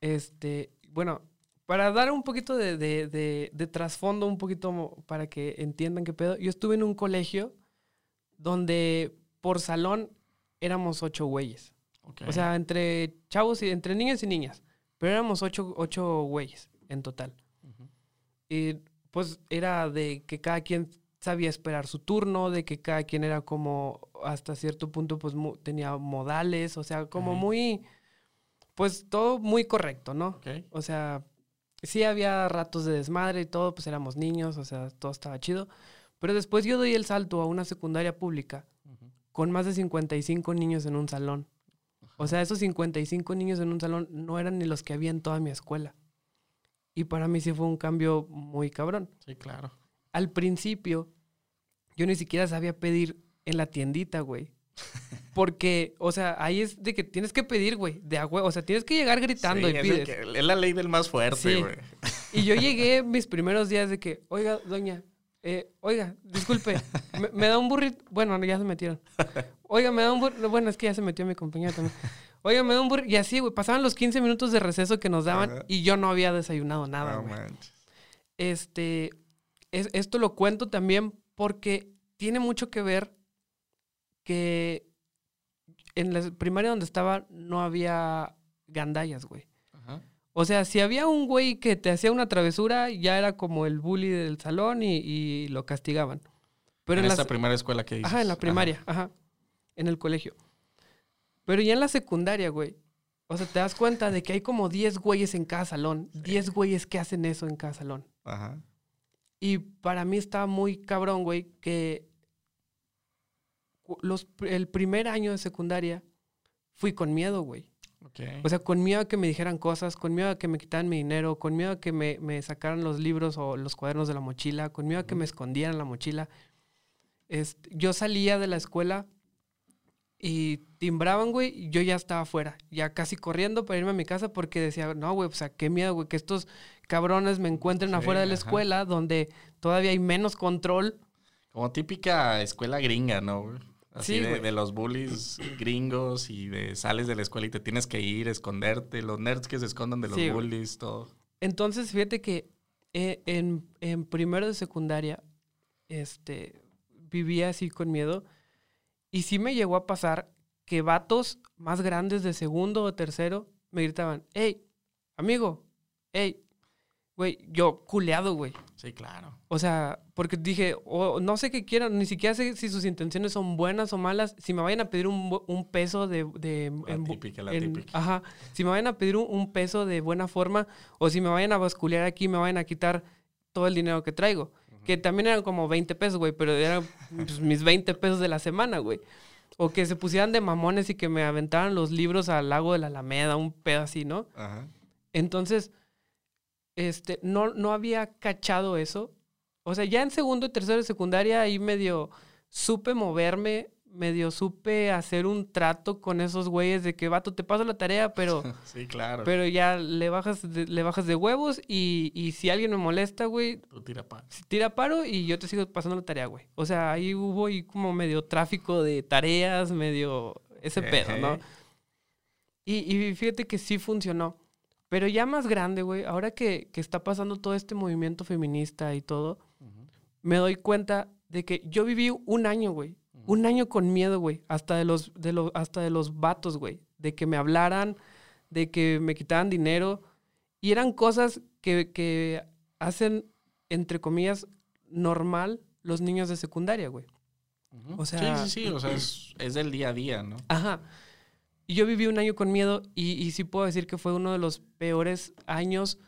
Speaker 1: este, bueno, para dar un poquito de, de, de- de trasfondo, un poquito para que entiendan qué pedo, yo estuve en un colegio donde por salón éramos ocho güeyes. O sea, entre chavos y entre niños y niñas. Pero éramos ocho, ocho güeyes en total.
Speaker 2: Ujú.
Speaker 1: Y pues era de que cada quien sabía esperar su turno, de que cada quien era como hasta cierto punto pues mu- tenía modales, o sea, como muy, pues todo muy correcto, ¿no? O sea, sí había ratos de desmadre y todo, pues éramos niños, o sea, todo estaba chido. Pero después yo doy el salto a una secundaria pública con más de 55 niños en un salón. O sea, esos 55 niños en un salón no eran ni los que había en toda mi escuela. Y para mí sí fue un cambio muy cabrón.
Speaker 2: Sí, claro.
Speaker 1: Al principio, yo ni siquiera sabía pedir en la tiendita, güey. Porque, o sea, ahí es de que tienes que pedir, güey, de agua. O sea, tienes que llegar gritando
Speaker 2: Sí,
Speaker 1: y
Speaker 2: es,
Speaker 1: pides.
Speaker 2: que- es la ley del más fuerte,
Speaker 1: Sí.
Speaker 2: güey.
Speaker 1: Y yo llegué mis primeros días de que, oiga, doña, eh, oiga, disculpe, me, me da un burrito. Bueno, ya se metieron. Oiga, me da un burrito. Bueno, es que ya se metió mi compañera también. Oiga, me da un burrito. Y así, güey, pasaban los 15 minutos de receso que nos daban
Speaker 2: Ajá.
Speaker 1: y yo no había desayunado nada,
Speaker 2: No
Speaker 1: güey.
Speaker 2: manches.
Speaker 1: Este, es- esto lo cuento también porque tiene mucho que ver que en la primaria donde estaba no había gandallas, güey.
Speaker 2: Ajá.
Speaker 1: O sea, si había un güey que te hacía una travesura, ya era como el bully del salón y, y lo castigaban. Pero
Speaker 2: en
Speaker 1: la,
Speaker 2: primera escuela que dices.
Speaker 1: ajá, en la primaria, ajá. En el colegio. Pero ya en la secundaria, güey. O sea, te das cuenta de que hay como 10 güeyes en cada salón. 10 güeyes que hacen eso en cada salón.
Speaker 2: Ajá.
Speaker 1: Y para mí está muy cabrón, güey, que los, el primer año de secundaria fui con miedo, güey. O sea, con miedo a que me dijeran cosas, con miedo a que me quitaran mi dinero, con miedo a que me, me sacaran los libros o los cuadernos de la mochila, con miedo a que me escondieran la mochila. Este, yo salía de la escuela y timbraban, güey, y yo ya estaba afuera, ya casi corriendo para irme a mi casa porque decía, no, güey, o sea, qué miedo, güey, que estos cabrones me encuentren
Speaker 2: Sí,
Speaker 1: afuera de la
Speaker 2: ajá.
Speaker 1: escuela donde todavía hay menos control.
Speaker 2: Como típica escuela gringa, ¿no? güey? Así
Speaker 1: Sí,
Speaker 2: de, los bullies gringos y de sales de la escuela y te tienes que ir, esconderte. Los nerds que se escondan de los
Speaker 1: Sí, güey.
Speaker 2: bullies, todo.
Speaker 1: Entonces, fíjate que eh, en, en primero de secundaria, este, vivía así con miedo. Y sí me llegó a pasar que vatos más grandes de segundo o tercero me gritaban, hey, amigo, hey, güey, yo culeado, güey.
Speaker 2: Sí, claro.
Speaker 1: O sea, porque dije, o no sé qué quieran, ni siquiera sé si sus intenciones son buenas o malas. Si me vayan a pedir un, peso de... de
Speaker 2: La
Speaker 1: en
Speaker 2: típica, la
Speaker 1: en-
Speaker 2: típica.
Speaker 1: Ajá. Si me vayan a pedir un, un peso de buena forma o si me vayan a basculear aquí, me vayan a quitar todo el dinero que traigo. Que también eran como 20 pesos, güey, pero eran pues, mis 20 pesos de la semana, güey. O que se pusieran de mamones y que me aventaran los libros al lago de la Alameda, un pedo así, ¿no?
Speaker 2: Ajá.
Speaker 1: Entonces, este, no, no había cachado eso. O sea, ya en segundo y tercero de secundaria ahí medio supe moverme, medio supe hacer un trato con esos güeyes de que, vato, te paso la tarea, pero,
Speaker 2: Sí, claro.
Speaker 1: pero ya le bajas de, le bajas de huevos y, y si alguien me molesta, güey,
Speaker 2: Tú tira pa.
Speaker 1: si tira paro y yo te sigo pasando la tarea, güey. O sea, ahí hubo ahí como medio tráfico de tareas, medio ese pedo, ¿no? Y, y fíjate que sí funcionó. Pero ya más grande, güey, ahora que, que está pasando todo este movimiento feminista y todo, me doy cuenta de que yo viví un año, güey, Un año con miedo, güey. Hasta de los, de los, hasta de los vatos, güey. De que me hablaran, de que me quitaran dinero. Y eran cosas que, que hacen, entre comillas, normal los niños de secundaria, güey.
Speaker 2: O sea, sí, sí, sí, o sea, es, es, del día a día, ¿no?
Speaker 1: Ajá. Y yo viví un año con miedo y, y, sí puedo decir que fue uno de los peores años,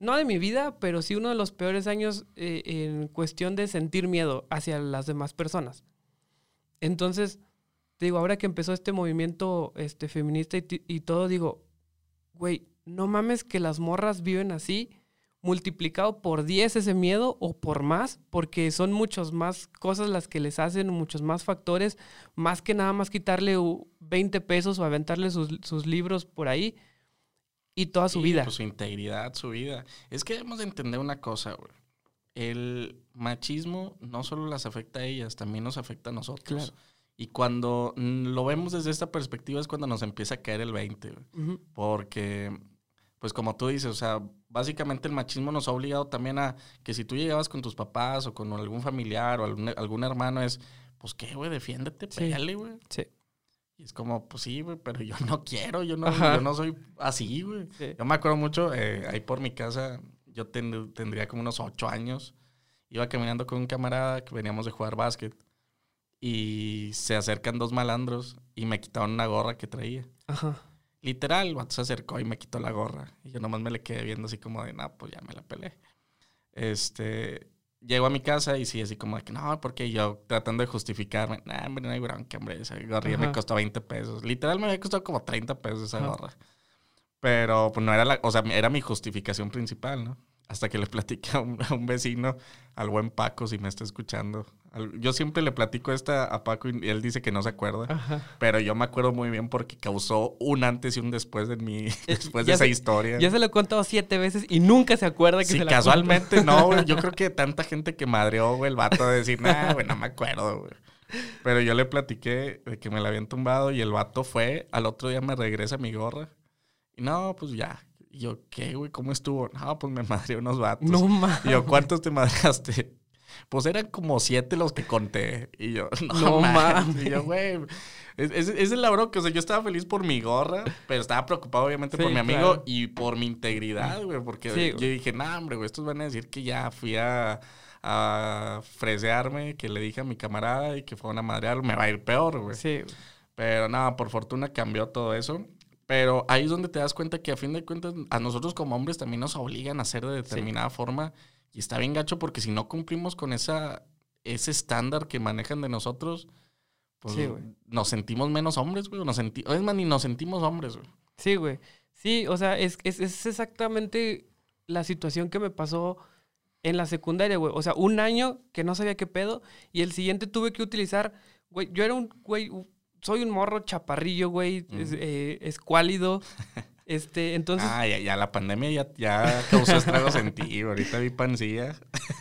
Speaker 1: no de mi vida, pero sí uno de los peores años eh, en cuestión de sentir miedo hacia las demás personas. Entonces, te digo, ahora que empezó este movimiento este, feminista y, y todo, digo, güey, no mames que las morras viven así multiplicado por 10 ese miedo o por más, porque son muchas más cosas las que les hacen, muchos más factores, más que nada más quitarle 20 pesos o aventarle sus, libros por ahí y toda su vida.
Speaker 2: Pues su integridad, su vida. Es que debemos de entender una cosa, güey. El machismo no solo las afecta a ellas, también nos afecta a nosotros. Y cuando lo vemos desde esta perspectiva es cuando nos empieza a caer el 20, güey. Porque pues como tú dices, o sea, básicamente el machismo nos ha obligado también a que si tú llegabas con tus papás o con algún familiar o algún, hermano es, pues qué, güey, defiéndete, pégale, güey. Sí. Y es como, pues sí, güey, pero yo no quiero, yo no, yo no soy así, güey. Yo me acuerdo mucho, eh, ahí por mi casa, yo tendría como unos ocho años, iba caminando con un camarada que veníamos de jugar básquet y se acercan dos malandros y me quitaron una gorra que traía. Ajá. Literal, el vato se acercó y me quitó la gorra. Y yo nomás me le quedé viendo así como de, no, pues ya me la pelé. Este, llego a mi casa y sí, así como de que, no, porque yo tratando de justificarme, nah, hombre, no hay bronca, hombre, esa gorra me costó 20 pesos. Literal me había costado como 30 pesos esa gorra. Pero pues no era la, o sea, era mi justificación principal, ¿no? Hasta que le platiqué a un, vecino, al buen Paco, si me está escuchando. Yo siempre le platico esta a Paco y él dice que no se acuerda. Pero yo me acuerdo muy bien porque causó un antes y un después de mi, después de esa historia.
Speaker 1: Yo se lo he contado siete veces y nunca se acuerda que se la
Speaker 2: casualmente no, Yo creo que tanta gente que madreó, güey, el vato de decir, nah, güey, no me acuerdo, güey. Pero yo le platiqué de que me la habían tumbado y el vato fue, al otro día me regresa mi gorra. Y no, pues ya, y yo, ¿qué, güey? ¿Cómo estuvo? No, pues me madreé unos vatos. No mames. Y yo, ¿cuántos te madreaste? Pues eran como siete los que conté. Y yo, no, mames. Y yo, güey. Esa es, es, la bronca. O sea, yo estaba feliz por mi gorra, pero estaba preocupado, obviamente, por mi amigo y por mi integridad, güey. Porque yo dije, no, hombre, güey, estos van a decir que ya fui a, a fresearme, que le dije a mi camarada y que fue a madrear, me va a ir peor, güey. Sí. Pero nada, por fortuna cambió todo eso. Pero ahí es donde te das cuenta que a fin de cuentas a nosotros como hombres también nos obligan a hacer de determinada forma y está bien gacho porque si no cumplimos con esa ese estándar que manejan de nosotros, pues nos sentimos menos hombres, güey. Nos senti es más, ni nos sentimos hombres, güey.
Speaker 1: Sí, güey. Sí, o sea, es, es, es exactamente la situación que me pasó en la secundaria, güey. O sea, un año que no sabía qué pedo y el siguiente tuve que utilizar, güey, yo era un, güey, soy un morro chaparrillo, güey, eh, escuálido. Este, entonces.
Speaker 2: Ah, ya, la pandemia ya, ya causó estragos en ti. Ahorita vi pancilla.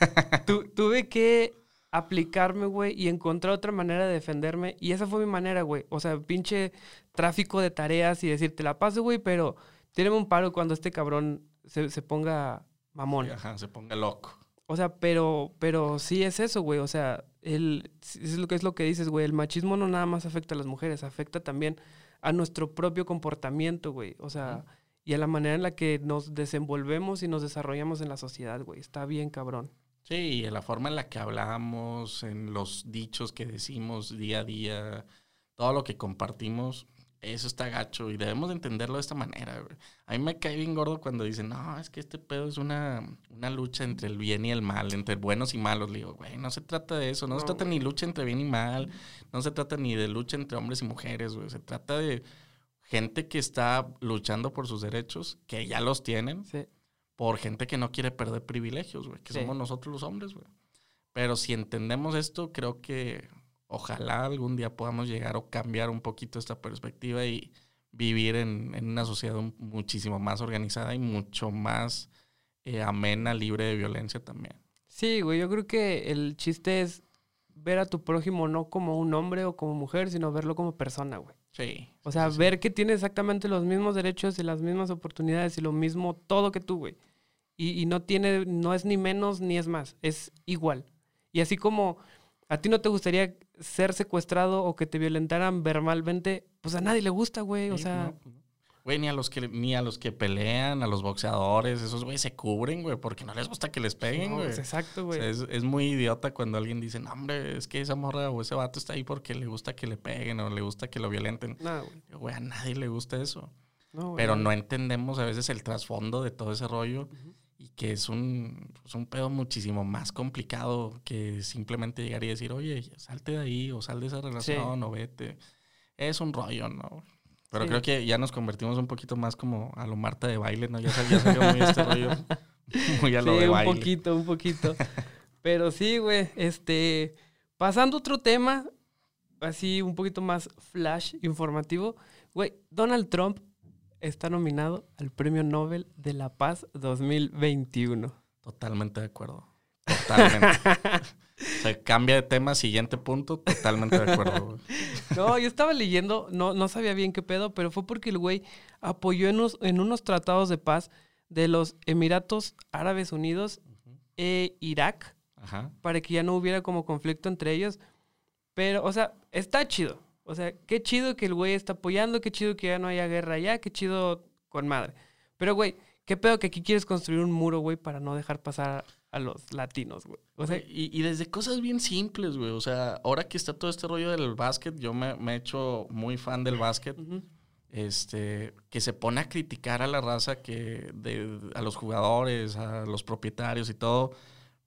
Speaker 1: tuve que aplicarme, güey, y encontrar otra manera de defenderme. Y esa fue mi manera, güey. O sea, pinche tráfico de tareas y decirte la paso, güey, pero tíreme un paro cuando este cabrón se, se ponga mamón.
Speaker 2: Ajá, se ponga loco.
Speaker 1: O sea, pero, pero sí es eso, güey. O sea, el, es lo que es lo que dices, güey. El machismo no nada más afecta a las mujeres, afecta también a nuestro propio comportamiento, güey. O sea, y a la manera en la que nos desenvolvemos y nos desarrollamos en la sociedad, güey. Está bien, cabrón.
Speaker 2: Sí, y en la forma en la que hablamos, en los dichos que decimos día a día, todo lo que compartimos, eso está gacho y debemos de entenderlo de esta manera. A mí me cae bien gordo cuando dicen, no, es que este pedo es una, una lucha entre el bien y el mal, entre buenos y malos. Le digo, güey, no se trata de eso, no, se trata ni lucha entre bien y mal, no se trata ni de lucha entre hombres y mujeres, güey. Se trata de gente que está luchando por sus derechos, que ya los tienen, por gente que no quiere perder privilegios, güey, que somos nosotros los hombres, güey. Pero si entendemos esto, creo que ojalá algún día podamos llegar o cambiar un poquito esta perspectiva y vivir en, una sociedad muchísimo más organizada y mucho más eh, amena, libre de violencia también.
Speaker 1: Sí, güey, yo creo que el chiste es ver a tu prójimo no como un hombre o como mujer, sino verlo como persona, güey.
Speaker 2: Sí.
Speaker 1: O sea, ver que tiene exactamente los mismos derechos y las mismas oportunidades y lo mismo todo que tú, güey. Y, y no tiene, no es ni menos ni es más, es igual. Y así como ¿A ti no te gustaría ser secuestrado o que te violentaran verbalmente? Pues a nadie le gusta, güey. O
Speaker 2: Sí,
Speaker 1: sea,
Speaker 2: no, pues no. Güey, ni a los que ni a los que pelean, a los boxeadores, esos güey se cubren, güey, porque no les gusta que les peguen,
Speaker 1: no,
Speaker 2: güey.
Speaker 1: exacto,
Speaker 2: O
Speaker 1: güey.
Speaker 2: sea, es, es muy idiota cuando alguien dice, no, hombre, es que esa morra o ese vato está ahí porque le gusta que le peguen o le gusta que lo violenten.
Speaker 1: No, güey.
Speaker 2: Güey, a nadie le gusta eso.
Speaker 1: No, güey,
Speaker 2: Pero no entendemos a veces el trasfondo de todo ese rollo que es un, es un pedo muchísimo más complicado que simplemente llegar y decir, oye, salte de ahí o sal de esa relación o vete. Es un rollo, ¿no? Pero
Speaker 1: Sí.
Speaker 2: creo que ya nos convertimos un poquito más como a lo Marta de baile, ¿no? Ya salió, ya salió muy este rollo, muy a lo
Speaker 1: sí,
Speaker 2: de
Speaker 1: un
Speaker 2: baile.
Speaker 1: poquito, un poquito. Pero sí, güey, este, pasando a otro tema, así un poquito más flash informativo, güey, Donald Trump está nominado al Premio Nobel de la Paz 2021.
Speaker 2: Totalmente de acuerdo. Totalmente. o sea, cambia de tema, siguiente punto, totalmente de acuerdo. güey.
Speaker 1: No, yo estaba leyendo, no, no sabía bien qué pedo, pero fue porque el güey apoyó en unos, en unos tratados de paz de los Emiratos Árabes Unidos e Irak
Speaker 2: Ajá.
Speaker 1: para que ya no hubiera como conflicto entre ellos. Pero, o sea, está chido. O sea, qué chido que el güey está apoyando, qué chido que ya no haya guerra allá, qué chido con madre. Pero, güey, qué pedo que aquí quieres construir un muro, güey, para no dejar pasar a los latinos, güey. O sea,
Speaker 2: y, y desde cosas bien simples, güey. O sea, ahora que está todo este rollo del básquet, yo me, he hecho muy fan del básquet. Este, que se pone a criticar a la raza que, de, a los jugadores, a los propietarios y todo,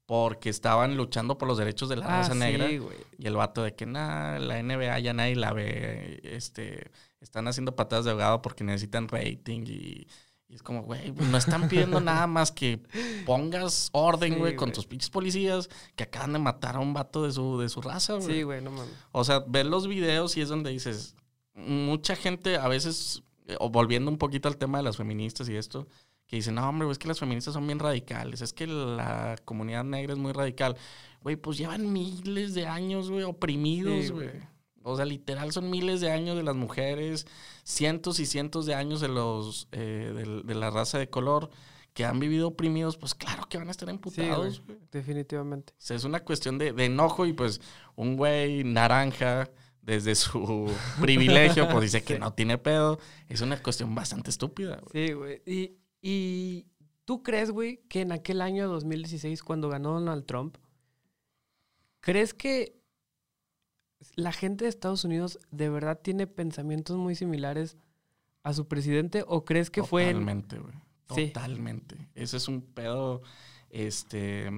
Speaker 2: porque estaban luchando por los derechos de la
Speaker 1: ah,
Speaker 2: raza negra.
Speaker 1: sí.
Speaker 2: Y el vato de que nada, la NBA ya nadie la ve, este, están haciendo patadas de ahogado porque necesitan rating y, y es como, güey, pues, no están pidiendo nada más que pongas orden,
Speaker 1: Sí,
Speaker 2: güey, con tus pinches policías que acaban de matar a un vato de su, de su raza, güey.
Speaker 1: Sí, güey, no mames.
Speaker 2: O sea, ves los videos y es donde dices, mucha gente a veces, eh, o volviendo un poquito al tema de las feministas y esto, que dicen, no, hombre, es que las feministas son bien radicales, es que la comunidad negra es muy radical. Güey, pues llevan miles de años, güey, oprimidos,
Speaker 1: Sí,
Speaker 2: güey. O sea, literal son miles de años de las mujeres, cientos y cientos de años de los eh, de, de la raza de color que han vivido oprimidos, pues claro que van a estar emputados, güey.
Speaker 1: Definitivamente.
Speaker 2: O sea, es una cuestión de, de enojo y pues un güey naranja desde su privilegio pues dice que
Speaker 1: Sí.
Speaker 2: no tiene pedo. Es una cuestión bastante estúpida. güey.
Speaker 1: Sí, güey. Y, y tú crees, güey, que en aquel año 2016, cuando ganó Donald Trump, ¿crees que la gente de Estados Unidos de verdad tiene pensamientos muy similares a su presidente? ¿O crees que fue... en-
Speaker 2: Totalmente, güey.
Speaker 1: Sí.
Speaker 2: Totalmente. Ese es un pedo este,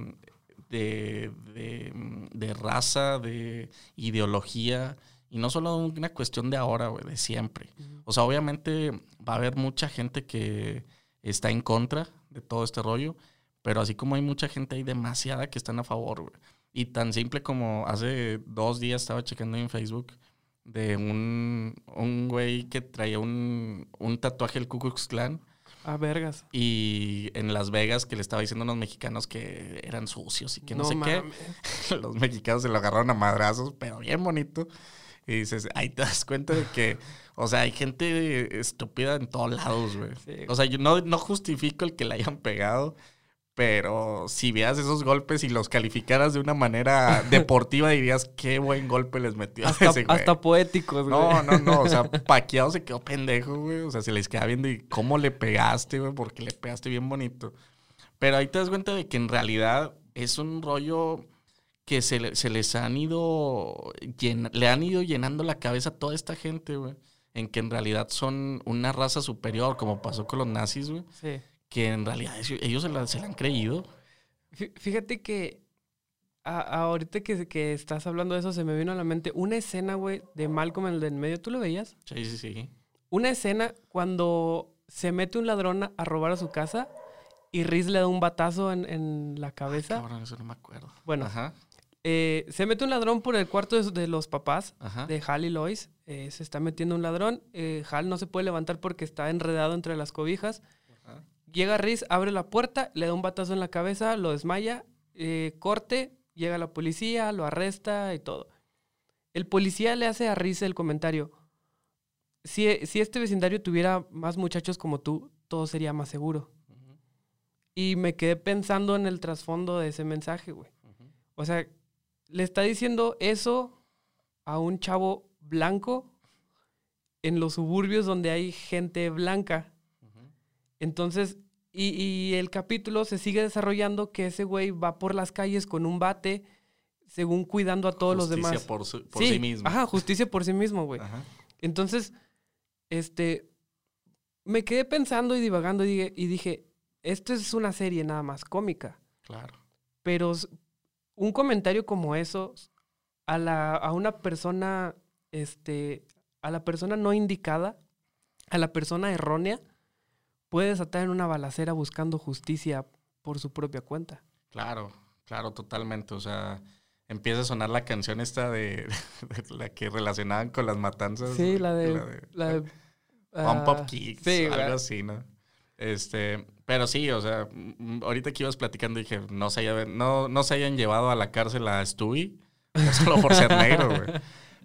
Speaker 2: de, de, de raza, de ideología. Y no solo una cuestión de ahora, güey, de siempre. O sea, obviamente va a haber mucha gente que está en contra de todo este rollo, pero así como hay mucha gente, hay demasiada que están a favor, güey. Y tan simple como hace dos días estaba checando en Facebook de un, un güey que traía un, un tatuaje del Ku Klux Klan
Speaker 1: Ah, vergas.
Speaker 2: y en Las Vegas que le estaba diciendo a unos mexicanos que eran sucios y que no, sé
Speaker 1: mames.
Speaker 2: qué. Los mexicanos se lo agarraron a madrazos, pero bien bonito. Y dices, ahí te das cuenta de que, o sea, hay gente estúpida en todos lados, güey.
Speaker 1: Sí.
Speaker 2: O sea, yo no, no justifico el que le hayan pegado, pero si veas esos golpes y los calificaras de una manera deportiva, dirías, qué buen golpe les metió a
Speaker 1: Hasta,
Speaker 2: ese güey.
Speaker 1: hasta poéticos, güey.
Speaker 2: No, no, no. O sea, Paquiao se quedó pendejo, güey. O sea, se les queda viendo y cómo le pegaste, güey, porque le pegaste bien bonito. Pero ahí te das cuenta de que en realidad es un rollo que se, se les han ido, llen- le han ido llenando la cabeza a toda esta gente, güey. En que en realidad son una raza superior, como pasó con los nazis, güey.
Speaker 1: Sí.
Speaker 2: Que en realidad ellos- se la, se la han creído.
Speaker 1: Fí- Fíjate que a- ahorita que, que estás hablando de eso, se me vino a la mente una escena, güey, de Malcolm el del medio. ¿Tú lo veías?
Speaker 2: Sí, sí, sí.
Speaker 1: Una escena cuando se mete un ladrón a, robar a su casa y Riz le da un batazo en, en la cabeza.
Speaker 2: Cabrón, eso no me acuerdo.
Speaker 1: Bueno.
Speaker 2: Ajá,
Speaker 1: Eh, se mete un ladrón por el cuarto de, los papás
Speaker 2: ajá.
Speaker 1: de Hal y Lois. Eh, se está metiendo un ladrón. Eh, Hal no se puede levantar porque está enredado entre las cobijas.
Speaker 2: Ajá.
Speaker 1: Llega Riz, abre la puerta, le da un batazo en la cabeza, lo desmaya, corte, llega la policía, lo arresta y todo. El policía le hace a Riz el comentario, si, si este vecindario tuviera más muchachos como tú, todo sería más seguro. Y me quedé pensando en el trasfondo de ese mensaje, güey. O sea, le está diciendo eso a un chavo blanco en los suburbios donde hay gente blanca. Entonces, y, y el capítulo se sigue desarrollando que ese güey va por las calles con un bate, según cuidando a todos los demás.
Speaker 2: por, su- por sí, mismo.
Speaker 1: Ajá, justicia por sí mismo, güey.
Speaker 2: Ajá.
Speaker 1: Entonces, este, me quedé pensando y divagando y dije, y dije, esto es una serie nada más cómica,
Speaker 2: Claro.
Speaker 1: pero un comentario como eso a, la, a una persona, este, a la persona no indicada, a la persona errónea, puede desatar en una balacera buscando justicia por su propia cuenta.
Speaker 2: Claro, claro, totalmente. O sea, empieza a sonar la canción esta de, de la que relacionaban con las matanzas.
Speaker 1: Sí, la de... La de
Speaker 2: Pump
Speaker 1: ah,
Speaker 2: Up Kicks,
Speaker 1: sí,
Speaker 2: algo así, ¿no? Este, pero sí, o sea, mm, ahorita que ibas platicando dije, no se, haya- no, no se hayan llevado a la cárcel a Stewie, solo por ser negro, güey.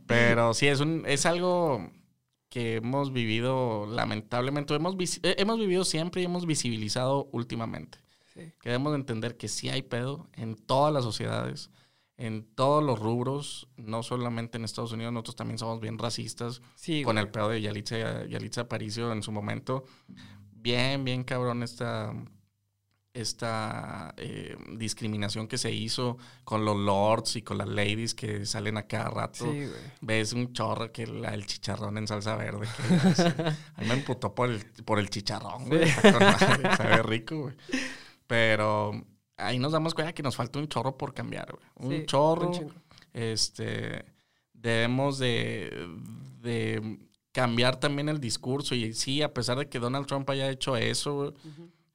Speaker 2: Pero sí, es, un, es algo que hemos vivido, lamentablemente, hemos, eh, hemos vivido siempre y hemos visibilizado últimamente.
Speaker 1: Sí.
Speaker 2: Que debemos de entender que sí hay pedo en todas las sociedades, en todos los rubros, no solamente en Estados Unidos, nosotros también somos bien racistas
Speaker 1: Sí,
Speaker 2: con
Speaker 1: güey.
Speaker 2: el pedo de Yalitza, Yalitza Aparicio en su momento. Bien, bien cabrón esta, esta eh, discriminación que se hizo con los lords y con las ladies que salen a cada rato.
Speaker 1: Sí, güey.
Speaker 2: Ves un chorro que la- el chicharrón en salsa verde. que es- a mí me emputó por el, por el chicharrón, güey. Madre, Sabe rico, güey. Pero ahí nos damos cuenta que nos falta un chorro por cambiar, güey. Un
Speaker 1: Sí,
Speaker 2: chorro.
Speaker 1: un
Speaker 2: este, debemos de, de cambiar también el discurso. Y sí, a pesar de que Donald Trump haya hecho eso, güey,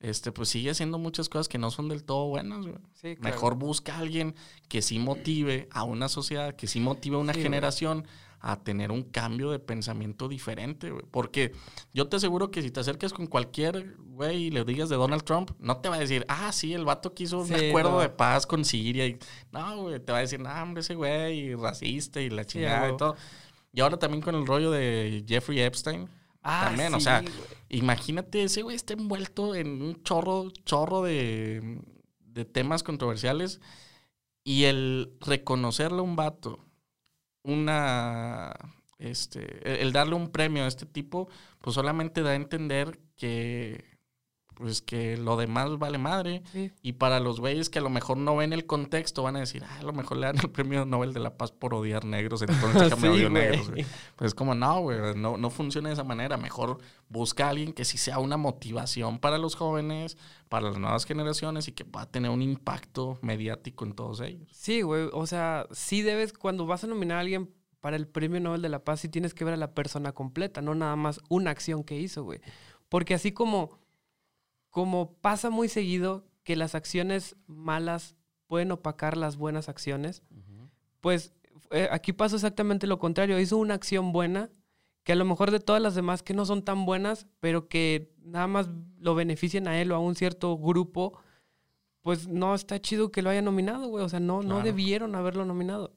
Speaker 2: este, pues sigue haciendo muchas cosas que no son del todo buenas, güey.
Speaker 1: Sí, claro.
Speaker 2: Mejor busca a alguien que sí motive a una sociedad, que sí motive a una
Speaker 1: Sí, güey.
Speaker 2: generación a tener un cambio de pensamiento diferente, güey. Porque yo te aseguro que si te acercas con cualquier güey y le digas de Donald Trump, no te va a decir, ah, sí, el vato que hizo un
Speaker 1: Sí,
Speaker 2: acuerdo
Speaker 1: no.
Speaker 2: de paz con Siria. Y, no, güey, te va a decir, no, hombre, ese güey racista y la
Speaker 1: Sí,
Speaker 2: chingada y todo. Y ahora también con el rollo de Jeffrey Epstein.
Speaker 1: Ah,
Speaker 2: también, o
Speaker 1: sí,
Speaker 2: sea,
Speaker 1: güey.
Speaker 2: Imagínate, ese güey está envuelto en un chorro, chorro de, de temas controversiales y el reconocerle a un vato, una, este, el darle un premio a este tipo, pues solamente da a entender que, pues que lo demás vale madre.
Speaker 1: Sí.
Speaker 2: Y para los güeyes que a lo mejor no ven el contexto, van a decir, ah, a lo mejor le dan el premio Nobel de la Paz por odiar negros, entonces
Speaker 1: Sí,
Speaker 2: odio
Speaker 1: güey.
Speaker 2: negros, güey. Pues es como, no, güey, no, no funciona de esa manera. Mejor busca a alguien que sí sea una motivación para los jóvenes, para las nuevas generaciones y que pueda tener un impacto mediático en todos ellos.
Speaker 1: Sí, güey. O sea, sí debes, cuando vas a nominar a alguien para el Premio Nobel de la Paz, sí tienes que ver a la persona completa, no nada más una acción que hizo, güey. Porque así como, como pasa muy seguido que las acciones malas pueden opacar las buenas acciones, pues eh, aquí pasó exactamente lo contrario. Hizo una acción buena que a lo mejor de todas las demás que no son tan buenas, pero que nada más lo benefician a él o a un cierto grupo, pues no está chido que lo haya nominado, güey. O sea, no, no debieron haberlo nominado.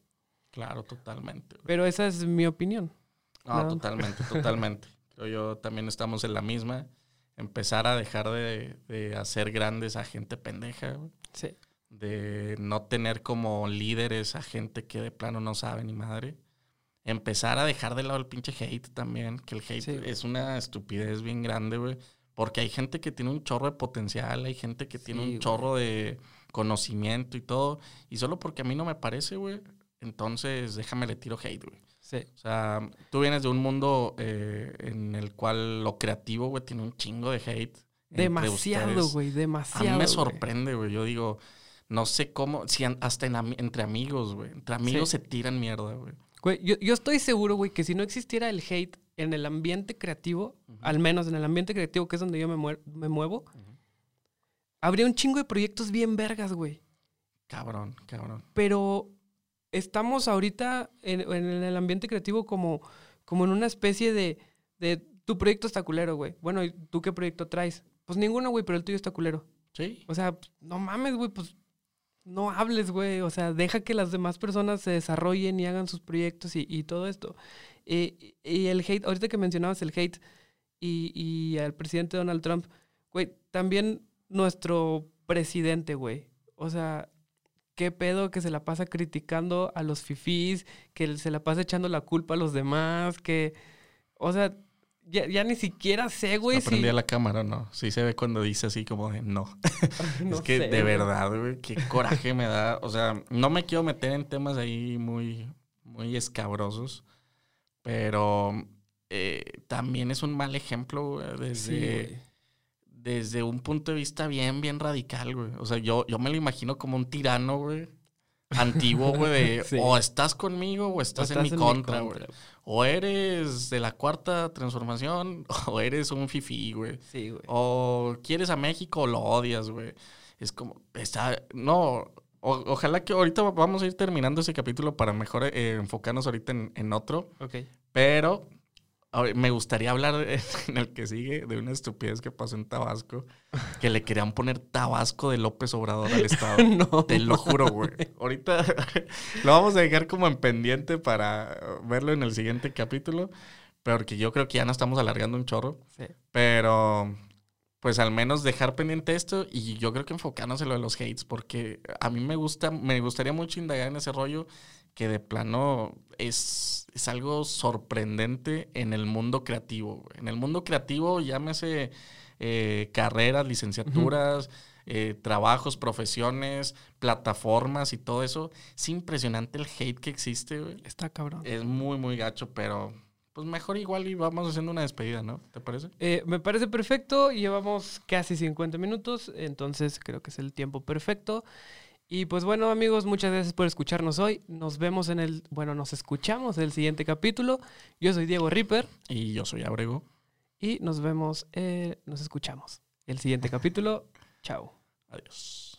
Speaker 2: Claro, totalmente. güey.
Speaker 1: Pero esa es mi opinión.
Speaker 2: No,
Speaker 1: No.
Speaker 2: totalmente, totalmente. Creo yo también estamos en la misma. Empezar a dejar de, de hacer grandes a gente pendeja, güey.
Speaker 1: Sí.
Speaker 2: de no tener como líderes a gente que de plano no sabe ni madre. Empezar a dejar de lado el pinche hate también, que el hate
Speaker 1: Sí.
Speaker 2: es una estupidez bien grande, güey. Porque hay gente que tiene un chorro de potencial, hay gente que tiene un
Speaker 1: güey.
Speaker 2: chorro de conocimiento y todo. Y solo porque a mí no me parece, güey, entonces déjame le tiro hate, güey.
Speaker 1: Sí.
Speaker 2: O sea, tú vienes de un mundo eh, en el cual lo creativo, güey, tiene un chingo de hate.
Speaker 1: Demasiado, güey.
Speaker 2: A
Speaker 1: Demasiado.
Speaker 2: mí me sorprende, güey. Yo digo, no sé cómo, si hasta en entre amigos, güey. Entre amigos
Speaker 1: Sí.
Speaker 2: se tiran mierda, güey.
Speaker 1: Güey, yo, yo estoy seguro, güey, que si no existiera el hate en el ambiente creativo, al menos en el ambiente creativo, que es donde yo me, muer- me muevo, habría un chingo de proyectos bien vergas, güey.
Speaker 2: Cabrón, cabrón.
Speaker 1: Pero estamos ahorita en, en el ambiente creativo como, como en una especie de, de tu proyecto está culero, güey. Bueno, ¿y tú qué proyecto traes? Pues ninguno, güey, pero el tuyo está culero.
Speaker 2: Sí.
Speaker 1: O sea, no mames, güey, pues no hables, güey. O sea, deja que las demás personas se desarrollen y hagan sus proyectos y, y todo esto. Eh, y el hate, ahorita que mencionabas el hate y, y al presidente Donald Trump, güey, también nuestro presidente, güey. O sea, qué pedo que se la pasa criticando a los fifís, que se la pasa echando la culpa a los demás, que, o sea, ya, ya ni siquiera sé, güey.
Speaker 2: Aprendí
Speaker 1: si...
Speaker 2: a la cámara, ¿no? Sí se ve cuando dice así como de no.
Speaker 1: No
Speaker 2: es que
Speaker 1: sé,
Speaker 2: de
Speaker 1: güey.
Speaker 2: verdad, güey, qué coraje me da. O sea, no me quiero meter en temas ahí muy, muy escabrosos, pero eh, también es un mal ejemplo, güey,
Speaker 1: Sí,
Speaker 2: desde,
Speaker 1: güey.
Speaker 2: Desde un punto de vista bien, bien radical, güey. O sea, yo, yo me lo imagino como un tirano, güey. Antiguo, güey, de
Speaker 1: Sí.
Speaker 2: o estás conmigo o
Speaker 1: O
Speaker 2: estás, en mi
Speaker 1: en
Speaker 2: contra, güey. O eres de la cuarta transformación o eres un fifí, güey.
Speaker 1: Sí, güey.
Speaker 2: O quieres a México o lo odias, güey. Es como, está, no, o- ojalá que ahorita vamos a ir terminando ese capítulo para mejor eh, enfocarnos ahorita en, en otro,
Speaker 1: Ok.
Speaker 2: pero me gustaría hablar en el que sigue de una estupidez que pasó en Tabasco, que le querían poner Tabasco de López Obrador al Estado.
Speaker 1: no.
Speaker 2: Te lo juro, güey. Ahorita lo vamos a dejar como en pendiente para verlo en el siguiente capítulo. Porque yo creo que ya nos estamos alargando un chorro.
Speaker 1: Sí.
Speaker 2: Pero, pues al menos dejar pendiente esto y yo creo que enfocarnos en lo de los hates. Porque a mí me gusta, me gustaría mucho indagar en ese rollo que de plano es, es algo sorprendente en el mundo creativo. En el mundo creativo, llámese eh, carreras, licenciaturas, eh, trabajos, profesiones, plataformas y todo eso. Es impresionante el hate que existe, güey.
Speaker 1: Está cabrón.
Speaker 2: Es muy, muy gacho, pero pues mejor igual y vamos haciendo una despedida, ¿no? ¿Te parece?
Speaker 1: Eh, me parece perfecto. Llevamos casi 50 minutos, entonces creo que es el tiempo perfecto. Y pues bueno, amigos, muchas gracias por escucharnos hoy. Nos vemos en el, bueno, nos escuchamos en el siguiente capítulo. Yo soy Diego Ripper
Speaker 2: Y yo soy Abrego.
Speaker 1: y nos vemos, eh, nos escuchamos. El siguiente capítulo. Chao.
Speaker 2: Adiós.